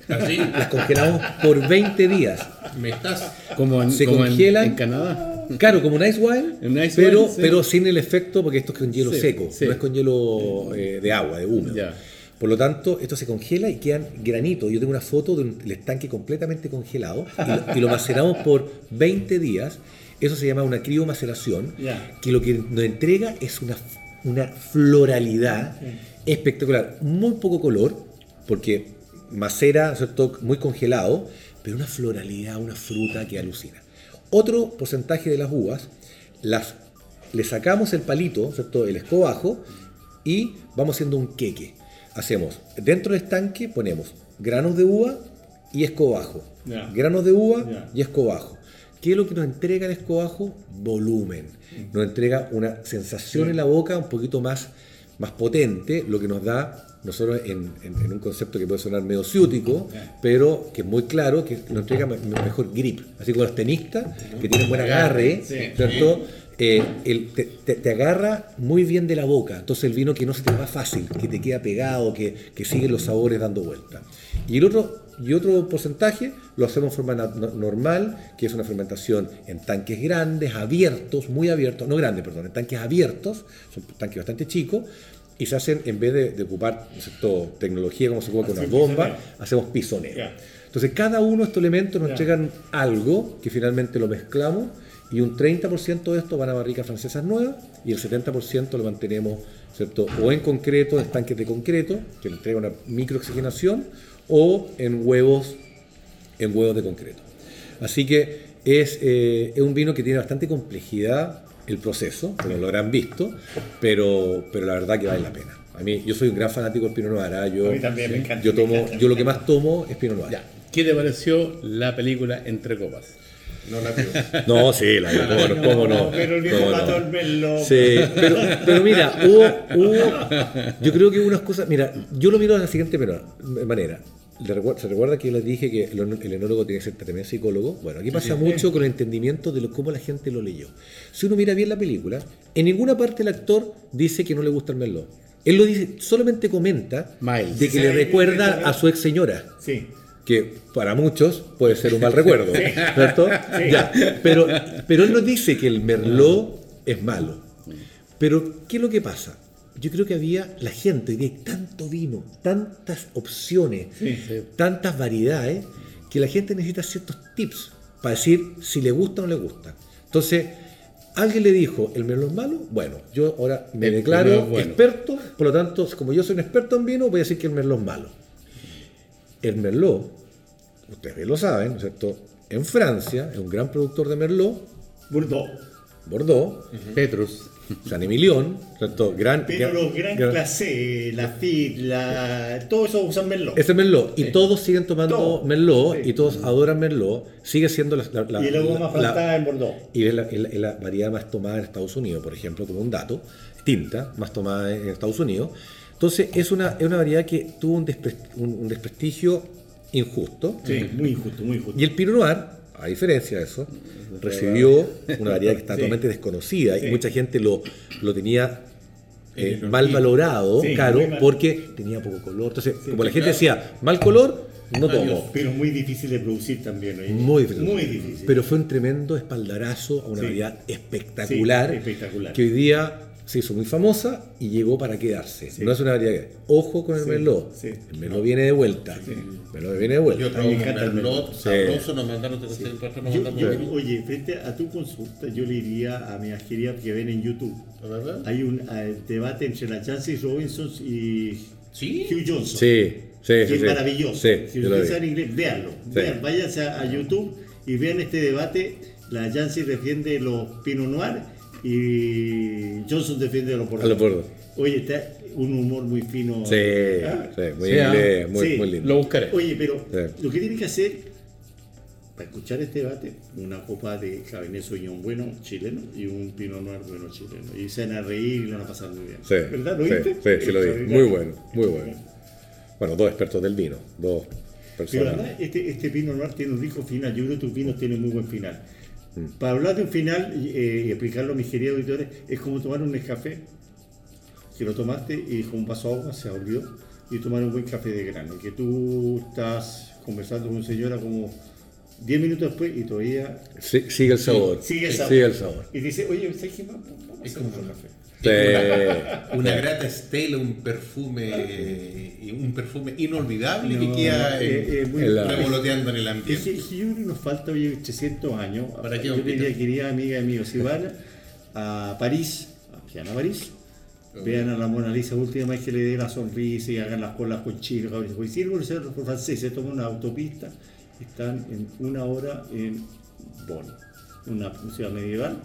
S1: Así,
S4: Las congelamos por 20 días.
S1: me estás...
S2: Como en,
S4: Se
S2: como
S4: congelan.
S2: en Canadá.
S4: Claro, como un ice wine,
S2: Un ice
S4: pero,
S2: wine, sí.
S4: pero sin el efecto, porque esto es con hielo
S2: Sí,
S4: seco,
S2: sí.
S4: no es con hielo eh, de agua, de húmedo.
S2: Ya.
S4: Por lo tanto, esto se congela y quedan granitos. Yo tengo una foto de un del estanque completamente congelado y lo, y lo maceramos por 20 días. Eso se llama una criomaceración, que lo que nos entrega es una, una floralidad espectacular. Muy poco color, porque macera, ¿cierto? muy congelado, pero una floralidad, una fruta que alucina. Otro porcentaje de las uvas, las, le sacamos el palito, ¿cierto? el escobajo, y vamos haciendo un queque. Hacemos, dentro del estanque ponemos granos de uva y escobajo. Granos de uva y escobajo. ¿Qué es lo que nos entrega el escobajo? Volumen. Nos entrega una sensación en la boca un poquito más, más potente, lo que nos da nosotros en, en- en un concepto que puede sonar medio ciútico, pero que es muy claro, que nos entrega me- me- mejor grip. Así como los tenistas, que tienen buen agarre, ¿cierto? Eh, el- te, te- te agarra muy bien de la boca. Entonces el vino que no se te va fácil, que te queda pegado, que, que sigue los sabores dando vuelta. Y el otro, y otro porcentaje lo hacemos en forma normal, que es una fermentación en tanques grandes, abiertos, muy abiertos, no grandes, perdón, en tanques abiertos, son tanques bastante chicos, y se hacen, en vez de, de ocupar ¿no es cierto? tecnología como se ocupa con una bomba,
S3: pisoneo.
S4: hacemos pisoneo.
S3: Ya.
S4: Entonces cada uno de estos elementos nos
S3: Ya.
S4: entregan algo que finalmente lo mezclamos y un 30% de esto van a barricas francesas nuevas y el 70% lo mantenemos ¿cierto? o en concreto, en estanques de concreto, que le entrega una microoxigenación, o en huevos, en huevos de concreto. Así que es, eh, es un vino que tiene bastante complejidad el proceso, como lo habrán visto, pero, pero la verdad que vale la pena. A mí, yo soy un gran fanático del Pinot Noir. ¿ah? Yo,
S3: A mí también, me encanta,
S4: Yo,
S3: me
S4: tomo,
S3: encanta,
S4: yo lo que más tomo es Pinot Noir.
S2: Ya. ¿Qué te pareció la película Entre Copas?
S1: No la veo.
S4: No, sí, la no, cómo no,
S3: Pero el viejo
S4: no. Sí, pero, pero mira, hubo, hubo- yo creo que hubo unas cosas, mira, yo lo miro de la siguiente manera. ¿Se recuerda que les dije que el, enólogo tiene que ser también psicólogo? Bueno, aquí pasa mucho con el entendimiento de lo, cómo la gente lo leyó. Si uno mira bien la película, en ninguna parte el actor dice que no le gusta el melón. Él lo dice, solamente comenta
S2: Miles.
S4: de que
S3: Sí,
S4: le recuerda a su ex señora
S3: Sí.
S4: Que para muchos puede ser un mal recuerdo, ¿cierto? Ya, pero, pero él no dice que el merlot es malo. Pero, ¿qué es lo que pasa? Yo creo que había la gente, día hay tanto vino, tantas opciones, tantas variedades, que la gente necesita ciertos tips para decir si le gusta o no le gusta. Entonces, alguien le dijo, ¿el merlot es malo? Bueno, yo ahora me
S2: El
S4: declaro
S2: bueno.
S4: experto, por lo tanto, como yo soy un experto en vino, voy a decir que el merlot es malo. El merlot, ustedes bien lo saben, ¿no es cierto? En Francia es un gran productor de merlot,
S3: Bordeaux.
S4: Bordeaux,
S2: Petrus.
S4: San Emilion, ¿cierto? Gran,
S3: Pero los Gran
S4: gran-
S3: Clase, la FIT, la... todo eso usan merlot.
S4: Ese merlot, y todos siguen tomando merlot,
S3: Sí.
S4: y todos adoran merlot, sigue siendo la, la- la-
S3: y agua más faltada en Bordeaux.
S4: y es la, es la- es la variedad más tomada en Estados Unidos, por ejemplo, como un dato, tinta más tomada en Estados Unidos. Entonces, es una, es una variedad que tuvo un, despre- un- un desprestigio injusto.
S3: Sí, muy injusto, muy injusto.
S4: Y el Pinot Noir, a diferencia de eso, recibió una variedad que está
S3: Sí.
S4: totalmente desconocida y mucha gente lo, lo tenía eh, mal valorado,
S3: Sí,
S4: caro,
S3: mal.
S4: porque tenía poco color. Entonces, como la gente decía, mal color, no tomo.
S3: Pero muy difícil de producir también.
S4: Muy difícil.
S3: Muy difícil.
S4: Pero fue un tremendo espaldarazo a una variedad espectacular,
S3: espectacular.
S4: que hoy día se hizo muy famosa y llegó para quedarse.
S3: Sí.
S4: No es una variedad. Ojo con el
S3: Sí,
S4: merlot.
S3: sí.
S4: El merlot viene de vuelta. El merlot viene de vuelta.
S1: Yo trabajo
S3: el
S1: merlot
S4: Sí.
S1: sabroso, nos mandaron, nos
S3: Yo-
S1: mandaron
S3: yo-
S1: un-
S3: oye, frente a tu consulta, yo le diría a mis queridas que ven en YouTube.
S1: ¿La verdad?
S3: Hay un eh, debate entre la Jancis Robinson y
S1: Sí.
S3: Hugh Johnson.
S4: Sí, sí,
S3: que
S4: sí.
S3: es
S4: sí.
S3: maravilloso.
S4: Sí,
S3: si
S4: yo
S3: ustedes saben inglés, véanlo. Vean, váyanse a, a YouTube y vean este debate. La Jancy defiende los Pinot Noir y Johnson defiende
S4: A los bordos.
S3: Oye, está un humor muy fino.
S4: Sí,
S3: Ah,
S4: sí, muy
S2: Sí, ah.
S4: inglés, muy,
S3: Sí.
S4: muy lindo.
S2: Lo buscaré.
S3: Oye, pero
S4: Sí.
S3: lo que tiene que hacer para escuchar este debate, una copa de Cabernet Sauvignon bueno chileno y un Pinot Noir bueno chileno. Y se van a reír y lo van a pasar muy bien.
S4: Sí,
S3: ¿Verdad? ¿Lo
S4: sí,
S3: viste?
S4: sí, sí lo vi. Muy bueno, muy bueno. Bueno, dos expertos del vino, dos
S3: Pero
S4: personas.
S3: además, este, este Pinot Noir tiene un rico final. Yo creo que tus vinos tienen muy buen final. Para hablar de un final eh, y explicarlo a mis queridos auditores, es como tomar un café que lo tomaste y con un vaso de agua se olvidó y tomar un buen café de grano. Que tú estás conversando con una señora como 10 minutos después y todavía
S4: Sí, sigue el sabor.
S3: sigue el sabor.
S4: Sigue el sabor.
S3: Y dice, oye, ¿sabes qué más?
S1: Es como
S3: otro
S1: una-
S3: café.
S4: Sí.
S1: Una grata estela, un perfume, eh, un perfume inolvidable que
S3: No,
S1: queda
S3: eh, eh, muy-
S4: en
S1: revoloteando en el ambiente.
S3: que, es que que nos falta hoy 800 años.
S1: ¿Para qué,
S3: yo diría, querida amiga y amigos, si van a París, a Piana París, vean a la Mona Lisa última vez que le dé la sonrisa y hagan las colas con chile. Pues si los franceses toman una autopista, están en una hora en Bonn, una ciudad medieval.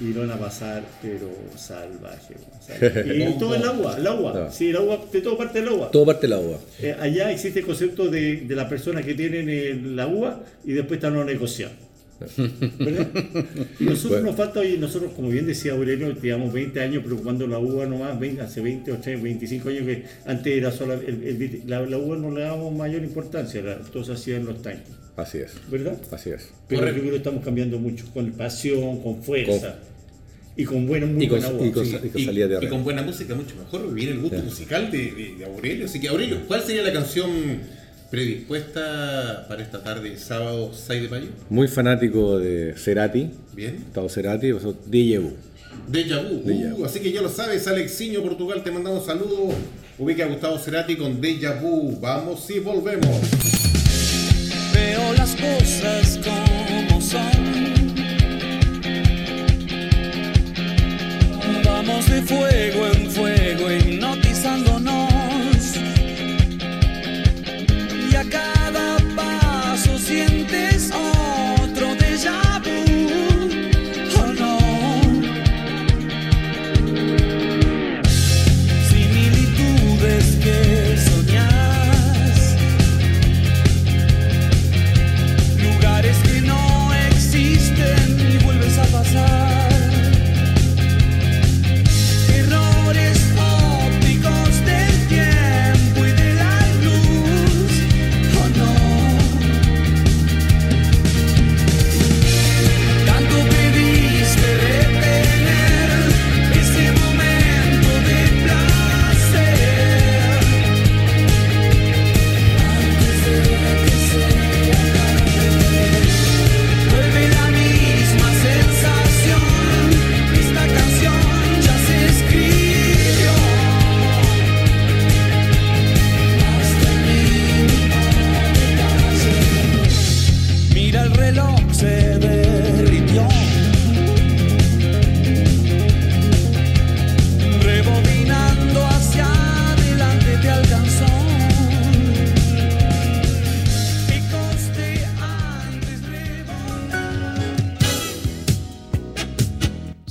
S3: Y van a pasar, pero salvaje. salvaje. Y todo el agua, el agua.
S4: No.
S3: Sí, el agua, de todo parte del agua.
S4: Todo parte del agua.
S3: Eh, allá existe el concepto de, de la persona que tienen eh, la uva y después están negociación. ¿Verdad? Y nosotros
S4: Bueno.
S3: nos falta, y nosotros, como bien decía Aurelio, llevamos 20 años preocupando la uva nomás, 20, hace 20 o 30, 25 años que antes era sola, el- el- la, la uva no le dábamos mayor importancia, la, todos hacían los tanques,
S4: Así es.
S3: ¿verdad?
S4: Así es.
S3: Pero
S1: Correcto.
S3: yo creo que estamos cambiando mucho, con pasión, con fuerza y con buena, muy
S4: Y con-
S3: buena
S4: y con-
S3: sí.
S4: y con
S1: y con buena música mucho mejor, viene el gusto musical de, de- de Aurelio. Así que Aurelio, ¿cuál sería la canción predispuesta para esta tarde, sábado 6 de mayo?
S4: Muy fanático de Cerati,
S1: Bien.
S4: Gustavo Cerati, eso Déjà Vu.
S1: Deja Vu. Uh, así que ya lo sabes, Alexiño Portugal, te mandamos saludos. Ubica a Gustavo Cerati con Deja Vu. Vamos y volvemos
S6: veo las cosas como son. Vamos de fuego.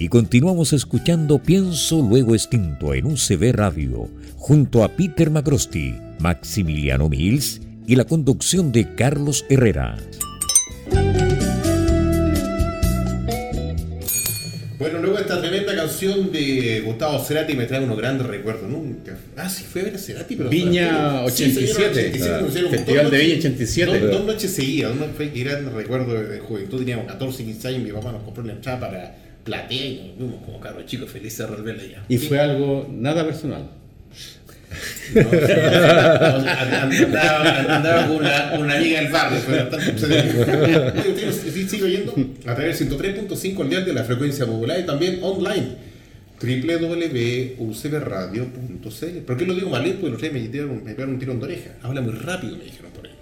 S5: Y continuamos escuchando Pienso Luego Extinto en UCB Radio, junto a Peter Macrosti, Maximiliano Mills y la conducción de Carlos Herrera.
S1: Bueno, luego esta tremenda canción de Gustavo Cerati me trae unos grandes recuerdos. Nunca. Ah, sí, fue a ver a Cerati, pero.
S2: Viña
S1: Sí, señor,
S2: 87.
S1: 87, nos hicieron
S2: Festival
S1: dos
S2: de Viña
S1: noches-
S2: 87.
S1: Dos, dos noches seguidas, fue gran recuerdo de, juventud. Teníamos 14, 15 años, mi papá nos compró una entrada para platea y nos vimos como cabros chicos felices de revolverla ya.
S2: Y fue algo nada personal.
S1: No, andaba, andaba con una, una amiga del barrio. Usted sigue oyendo a través del 103.5 al día de la frecuencia modular y también online www.ucbradio.cl ¿Por qué lo digo mal? Porque los tres me dieron, me pegaron un tirón de oreja. Habla muy rápido, me dijeron por ahí.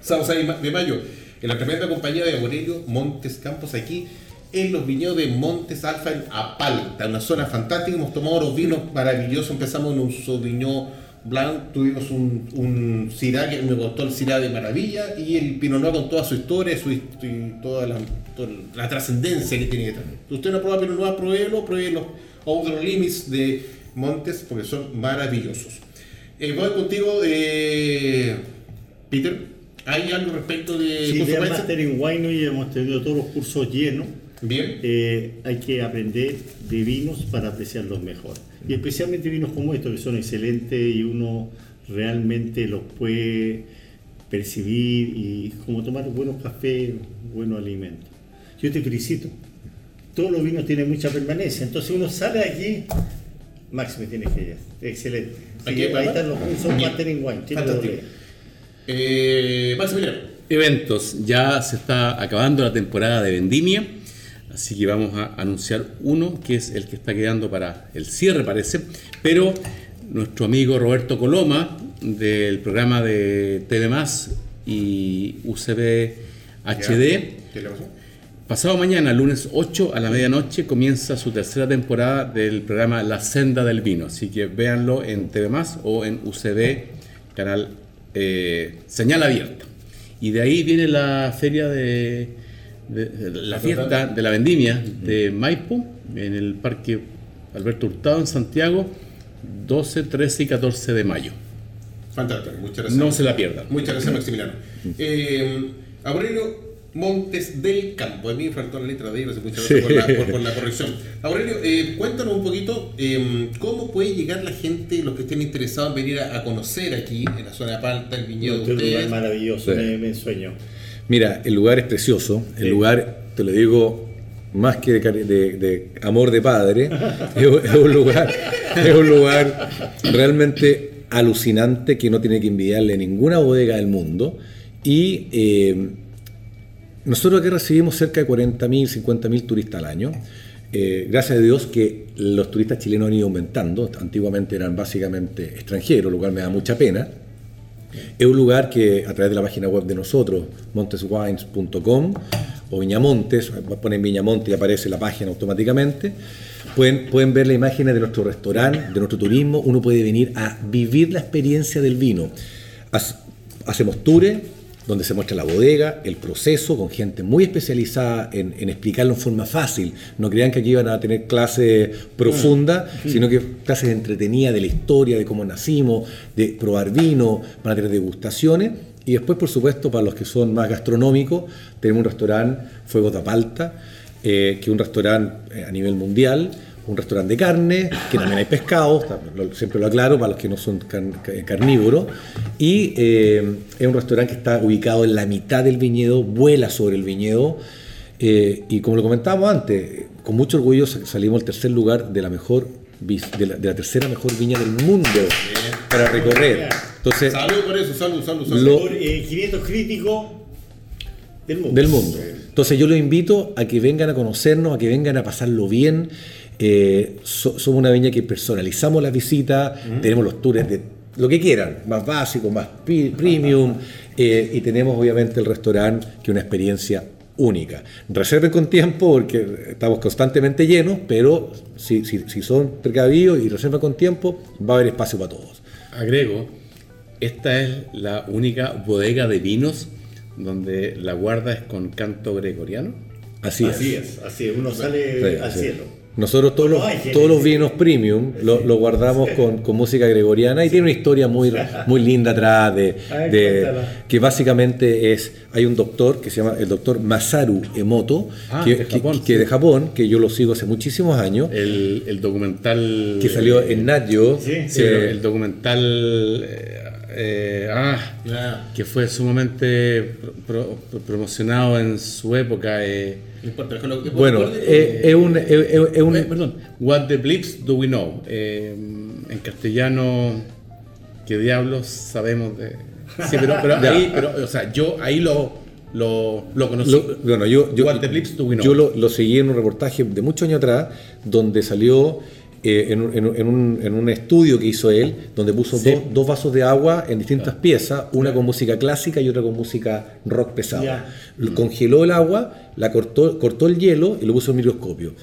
S1: Sábado 6 de mayo, en la tremenda compañía de Aurelio Montes Campos, aquí en los viñedos de Montes Alfa en Apalta, una zona fantástica. Hemos tomado los vinos maravillosos. Empezamos en un Sauvignon Blanc, tuvimos un, un Syrah que me gustó el Syrah de maravilla y el Pinot Noir con toda su historia su, y toda la, toda la trascendencia que tiene detrás. Si usted no prueba Pinot Noir, pruébelo, pruebe los Outer Limits de Montes porque son maravillosos. Eh, voy contigo, eh, Peter. ¿Hay algo respecto de
S3: Sí, de
S1: consecuencias?
S3: Master in Wine hoy hemos tenido todos los cursos llenos.
S1: Bien.
S3: Eh, hay que aprender de vinos para apreciarlos mejor. Y especialmente vinos como estos, que son excelentes y uno realmente los puede percibir y como tomar buenos cafés, buenos alimentos. Yo te felicito. Todos los vinos tienen mucha permanencia. Entonces uno sale aquí, Max me tienes que ir. Excelente. Sí,
S1: Aquí,
S3: ahí están los cursos
S1: Bien.
S3: Master in Wine.
S1: Eh, Maximiliano.
S2: Eventos. Ya se está acabando la temporada de vendimia. Así que vamos a anunciar uno que es el que está quedando para el cierre, parece. Pero nuestro amigo Roberto Coloma, del programa de TV y UCB HD,
S1: ¿Qué le pasó?
S2: Pasado mañana, lunes 8 a la medianoche, comienza su tercera temporada del programa La Senda del Vino. Así que véanlo en TV o en UCB, canal eh, Señal Abierta. Y de ahí viene la feria de, de- de la fiesta de la vendimia de Maipo, en el Parque Alberto Hurtado en Santiago, 12, 13 y 14 de mayo.
S1: Fantástico, muchas gracias.
S2: No se la pierdan.
S1: Muchas gracias, Maximiliano. Eh, Aurelio Montes del Campo. A mí me faltó la letra de ellos, muchas gracias por, la, por- por la corrección. Aurelio, eh, cuéntanos un poquito eh, cómo puede llegar la gente, los que estén interesados en venir a, a conocer aquí, en la zona de Palta, el viñedo de
S3: Este lugar
S1: ustedes.
S3: maravilloso,
S4: Sí.
S3: me, me ensueño.
S4: Mira, el lugar es precioso. El
S3: Sí.
S4: lugar, te lo digo, más que de, cari- de- de amor de padre, es, un- es un lugar, es un lugar realmente alucinante que no tiene que envidiarle a ninguna bodega del mundo. Y eh, nosotros aquí recibimos cerca de 40.000, 50.000 turistas al año. Eh, gracias a Dios que los turistas chilenos han ido aumentando. Antiguamente eran básicamente extranjeros, lo cual me da mucha pena. Es un lugar que a través de la página web de nosotros, monteswines.com o Viñamontes, ponen Viñamontes y aparece la página automáticamente, pueden, pueden ver las imágenes de nuestro restaurante, de nuestro turismo, uno puede venir a vivir la experiencia del vino. Hac- Hacemos tours donde se muestra la bodega, el proceso, con gente muy especializada en, en explicarlo en forma fácil. No crean que aquí van a tener clases profundas, sino que clases entretenidas de la historia, de cómo nacimos, de probar vino, van a tener degustaciones. Y después, por supuesto, para los que son más gastronómicos, tenemos un restaurante, Fuego de Palta, eh, que es un restaurante eh, a nivel mundial, un restaurante de carne, que también hay pescado, siempre lo aclaro para los que no son car- ca- carnívoros, y eh, es un restaurante que está ubicado en la mitad del viñedo, vuela sobre el viñedo, eh, y como lo comentábamos antes, con mucho orgullo sa- salimos al tercer lugar de la mejor de la, de la tercera mejor viña del mundo para recorrer. Entonces,
S1: Salud por eso, salud, salud, salud.
S4: Lo-
S3: Por eh, 500 críticos del mundo.
S4: del mundo. Entonces yo los invito a que vengan a conocernos, a que vengan a pasarlo bien. Eh, so- somos una viña que personalizamos las visitas, tenemos los tours de lo que quieran, más básico, más premium, eh, y tenemos obviamente el restaurante, que es una experiencia única. Reserven con tiempo porque estamos constantemente llenos, pero si, si- si son precavidos y reservan con tiempo, va a haber espacio para todos.
S2: Agrego, esta es la única bodega de vinos donde la guarda es con canto gregoriano.
S4: Así,
S3: Así
S4: es.
S3: es, así es, uno sale
S4: Sí,
S3: al
S4: sí.
S3: cielo.
S4: Nosotros todos los, todos los vinos premium lo, lo guardamos con, con música gregoriana y tiene una historia muy, muy linda atrás de,
S3: Ay,
S4: de-
S3: cuéntala.
S4: que básicamente es hay un doctor que se llama el doctor Masaru Emoto
S2: Ah,
S4: que,
S2: de Japón,
S4: que
S2: sí.
S4: de Japón que yo lo sigo hace muchísimos años
S2: El, el documental.
S4: que salió en Nat Geo,
S3: Sí,
S2: Sí,
S4: eh,
S2: el documental. eh, eh, ah, que fue sumamente pro- pro- promocionado en su época. eh,
S1: no importa, déjalo-
S4: bueno
S1: recuerde-
S4: eh, es un, es- es- es un-
S2: eh, perdón, What the Blips Do We Know? Eh, en castellano, ¿qué diablos sabemos de.? Sí, pero, pero ahí, pero, o sea, yo ahí lo, lo, lo conocí.
S4: Lo- bueno, yo, yo,
S2: What the Blips Do We Know?
S4: yo lo, lo seguí en un reportaje de muchos años atrás, donde salió eh, en, un- en en un, en un estudio que hizo él, donde puso
S2: Sí.
S4: dos, dos vasos de agua en distintas piezas, una con música clásica y otra con música rock pesado.
S3: Ya.
S4: Lo- Congeló el agua, la cortó, cortó el hielo y lo puso en microscopio.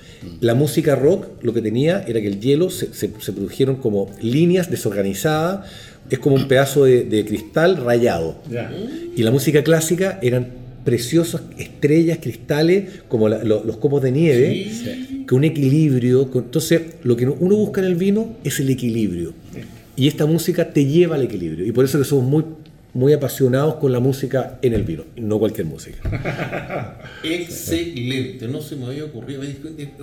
S4: La música rock lo que tenía era que el hielo se, se- se produjeron como líneas desorganizadas, es como un pedazo de, de cristal rayado.
S3: Ya.
S4: Y la música clásica eran preciosas estrellas, cristales, como la- lo- los copos de nieve, con un equilibrio. con- entonces, lo que uno busca en el vino es el equilibrio. Y esta música te lleva al equilibrio. Y por eso que somos muy, muy apasionados con la música en el vino, no cualquier música.
S1: Excelente, no se me había ocurrido.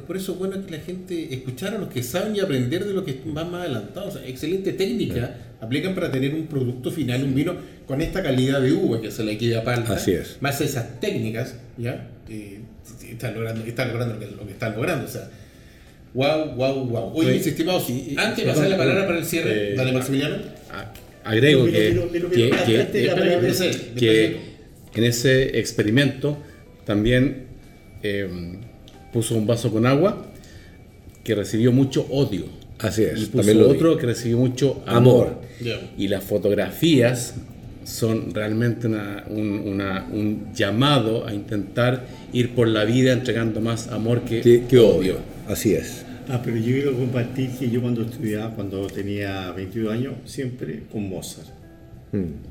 S1: Por eso es bueno que la gente escuchara a los que saben y aprender de lo que van más adelantados. O sea, excelente técnica aplican para tener un producto final, un vino con esta calidad de uva que se le queda palta.
S4: Así es.
S1: Más esas técnicas, ¿ya? Eh, están logrando, están logrando lo que, lo que están logrando. O sea, wow, wow, wow. Oye, mis estimados, antes de pasar la palabra para el cierre,
S2: Eh,
S1: dale Maximiliano.
S2: A- agrego que, que- que- que- que en ese experimento también eh, puso un vaso con agua que recibió mucho odio.
S4: Así es,
S2: Y puso
S4: también lo vi.
S2: otro que recibió mucho amor. Y las fotografías son realmente una- un, una- un llamado a intentar ir por la vida entregando más amor que,
S4: qué odio. Así es.
S3: Ah, pero yo quiero compartir que yo cuando estudiaba, cuando tenía 22 años, siempre con Mozart.
S4: Mm.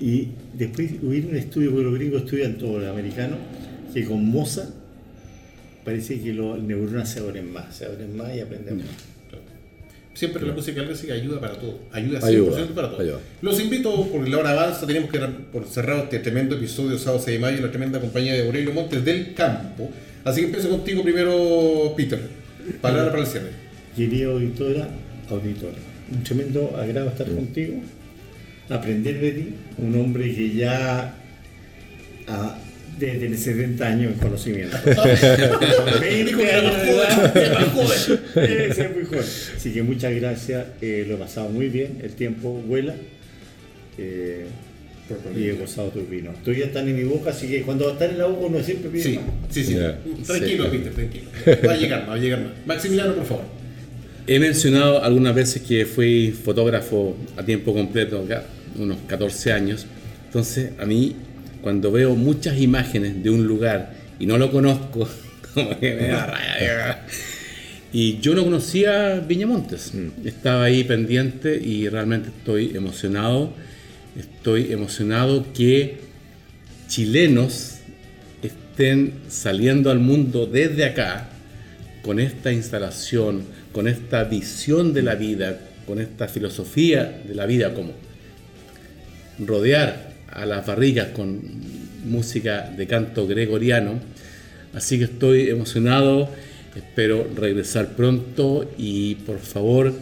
S3: Y después hubo un estudio, porque los gringos estudian todo, los americanos, que con Mozart parece que los neuronas se abren más, se abren más y aprenden más.
S1: Siempre la música clásica ayuda para todo. Ayuda 100%
S4: Ayuda,
S1: para todo.
S4: ayuda.
S1: Los invito, porque la hora avanza, tenemos que por cerrado este tremendo episodio sábado 6 de mayo, la tremenda compañía de Aurelio Montes del Campo. Así que empiezo contigo primero, Peter. Palabra para el cierre.
S3: Querida auditora, auditora, un tremendo agrado estar contigo, aprender de ti, un hombre que ya ah, debe tener 70 años en conocimiento. 20 años de edad, debe ser muy joven. Así que muchas gracias, eh, lo he pasado muy bien, el tiempo vuela. eh, y he gozado tus vinos. Todavía están en mi boca, así que cuando están en la boca uno siempre pide
S1: Sí,
S3: más.
S1: sí, sí.
S4: Ya.
S1: Tranquilo, Peter, tranquilo. Va a llegar más, va a llegar más. Maximiliano, por favor.
S2: He mencionado algunas veces que fui fotógrafo a tiempo completo, acá, unos 14 años. Entonces, a mí, cuando veo muchas imágenes de un lugar y no lo conozco, como que me da rabia. Y yo no conocía Viñamontes. Estaba ahí pendiente y realmente estoy emocionado. Estoy emocionado que chilenos estén saliendo al mundo desde acá con esta instalación, con esta visión de la vida, con esta filosofía de la vida, como rodear a las barrigas con música de canto gregoriano. Así que estoy emocionado, espero regresar pronto y por favor,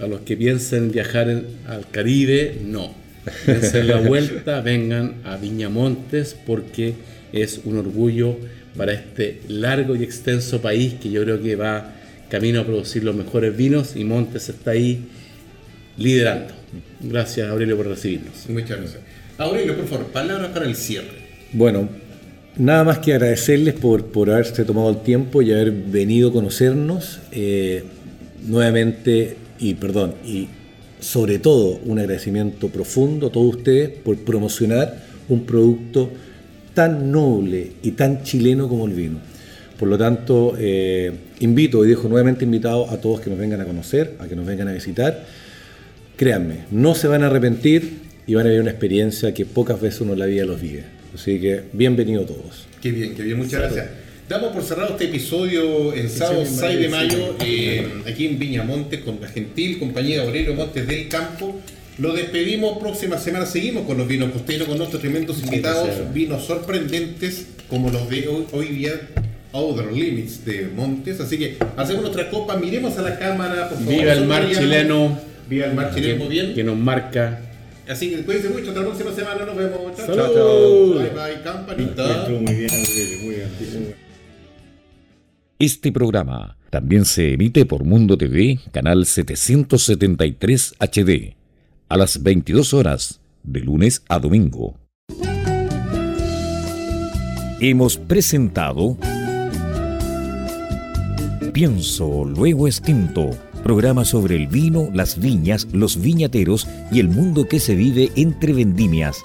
S2: a los que piensen viajar al Caribe, no. Piensen la vuelta, vengan a Viñamontes porque es un orgullo para este largo y extenso país que yo creo que va camino a producir los mejores vinos y Montes está ahí liderando. Gracias Aurelio por recibirnos.
S1: Muchas gracias. Aurelio, por favor, palabras para el cierre.
S4: Bueno, nada más que agradecerles por, por haberse tomado el tiempo y haber venido a conocernos. Eh, nuevamente, y perdón, y sobre todo un agradecimiento profundo a todos ustedes por promocionar un producto tan noble y tan chileno como el vino. Por lo tanto, eh, invito y dejo nuevamente invitado a todos que nos vengan a conocer, a que nos vengan a visitar. Créanme, no se van a arrepentir y van a vivir una experiencia que pocas veces uno en la vida los vive. Así que bienvenido todos.
S1: Qué bien, qué bien, muchas gracias. Damos por cerrado este episodio el sábado 6 de mayo, eh, aquí en Viñamontes, con la gentil compañía de Aurelio Montes del Campo. Lo despedimos, próxima semana seguimos con los vinos costeros, con nuestros tremendos invitados, vinos sorprendentes como los de hoy, hoy día, Outer Limits de Montes. Así que hacemos nuestra copa, miremos a la cámara, por favor.
S2: Viva el mar chileno.
S1: Viva el mar chileno, bien.
S2: Que nos marca.
S1: Así que cuídense mucho, hasta la próxima semana, nos vemos. Chao, chao. Bye bye, campanita.
S3: Muy bien, muy bien. muy bien.
S5: Este programa también se emite por Mundo TV, canal 773 HD, a las 22 horas, de lunes a domingo. Hemos presentado Pienso, luego extinto, programa sobre el vino, las viñas, los viñateros y el mundo que se vive entre vendimias.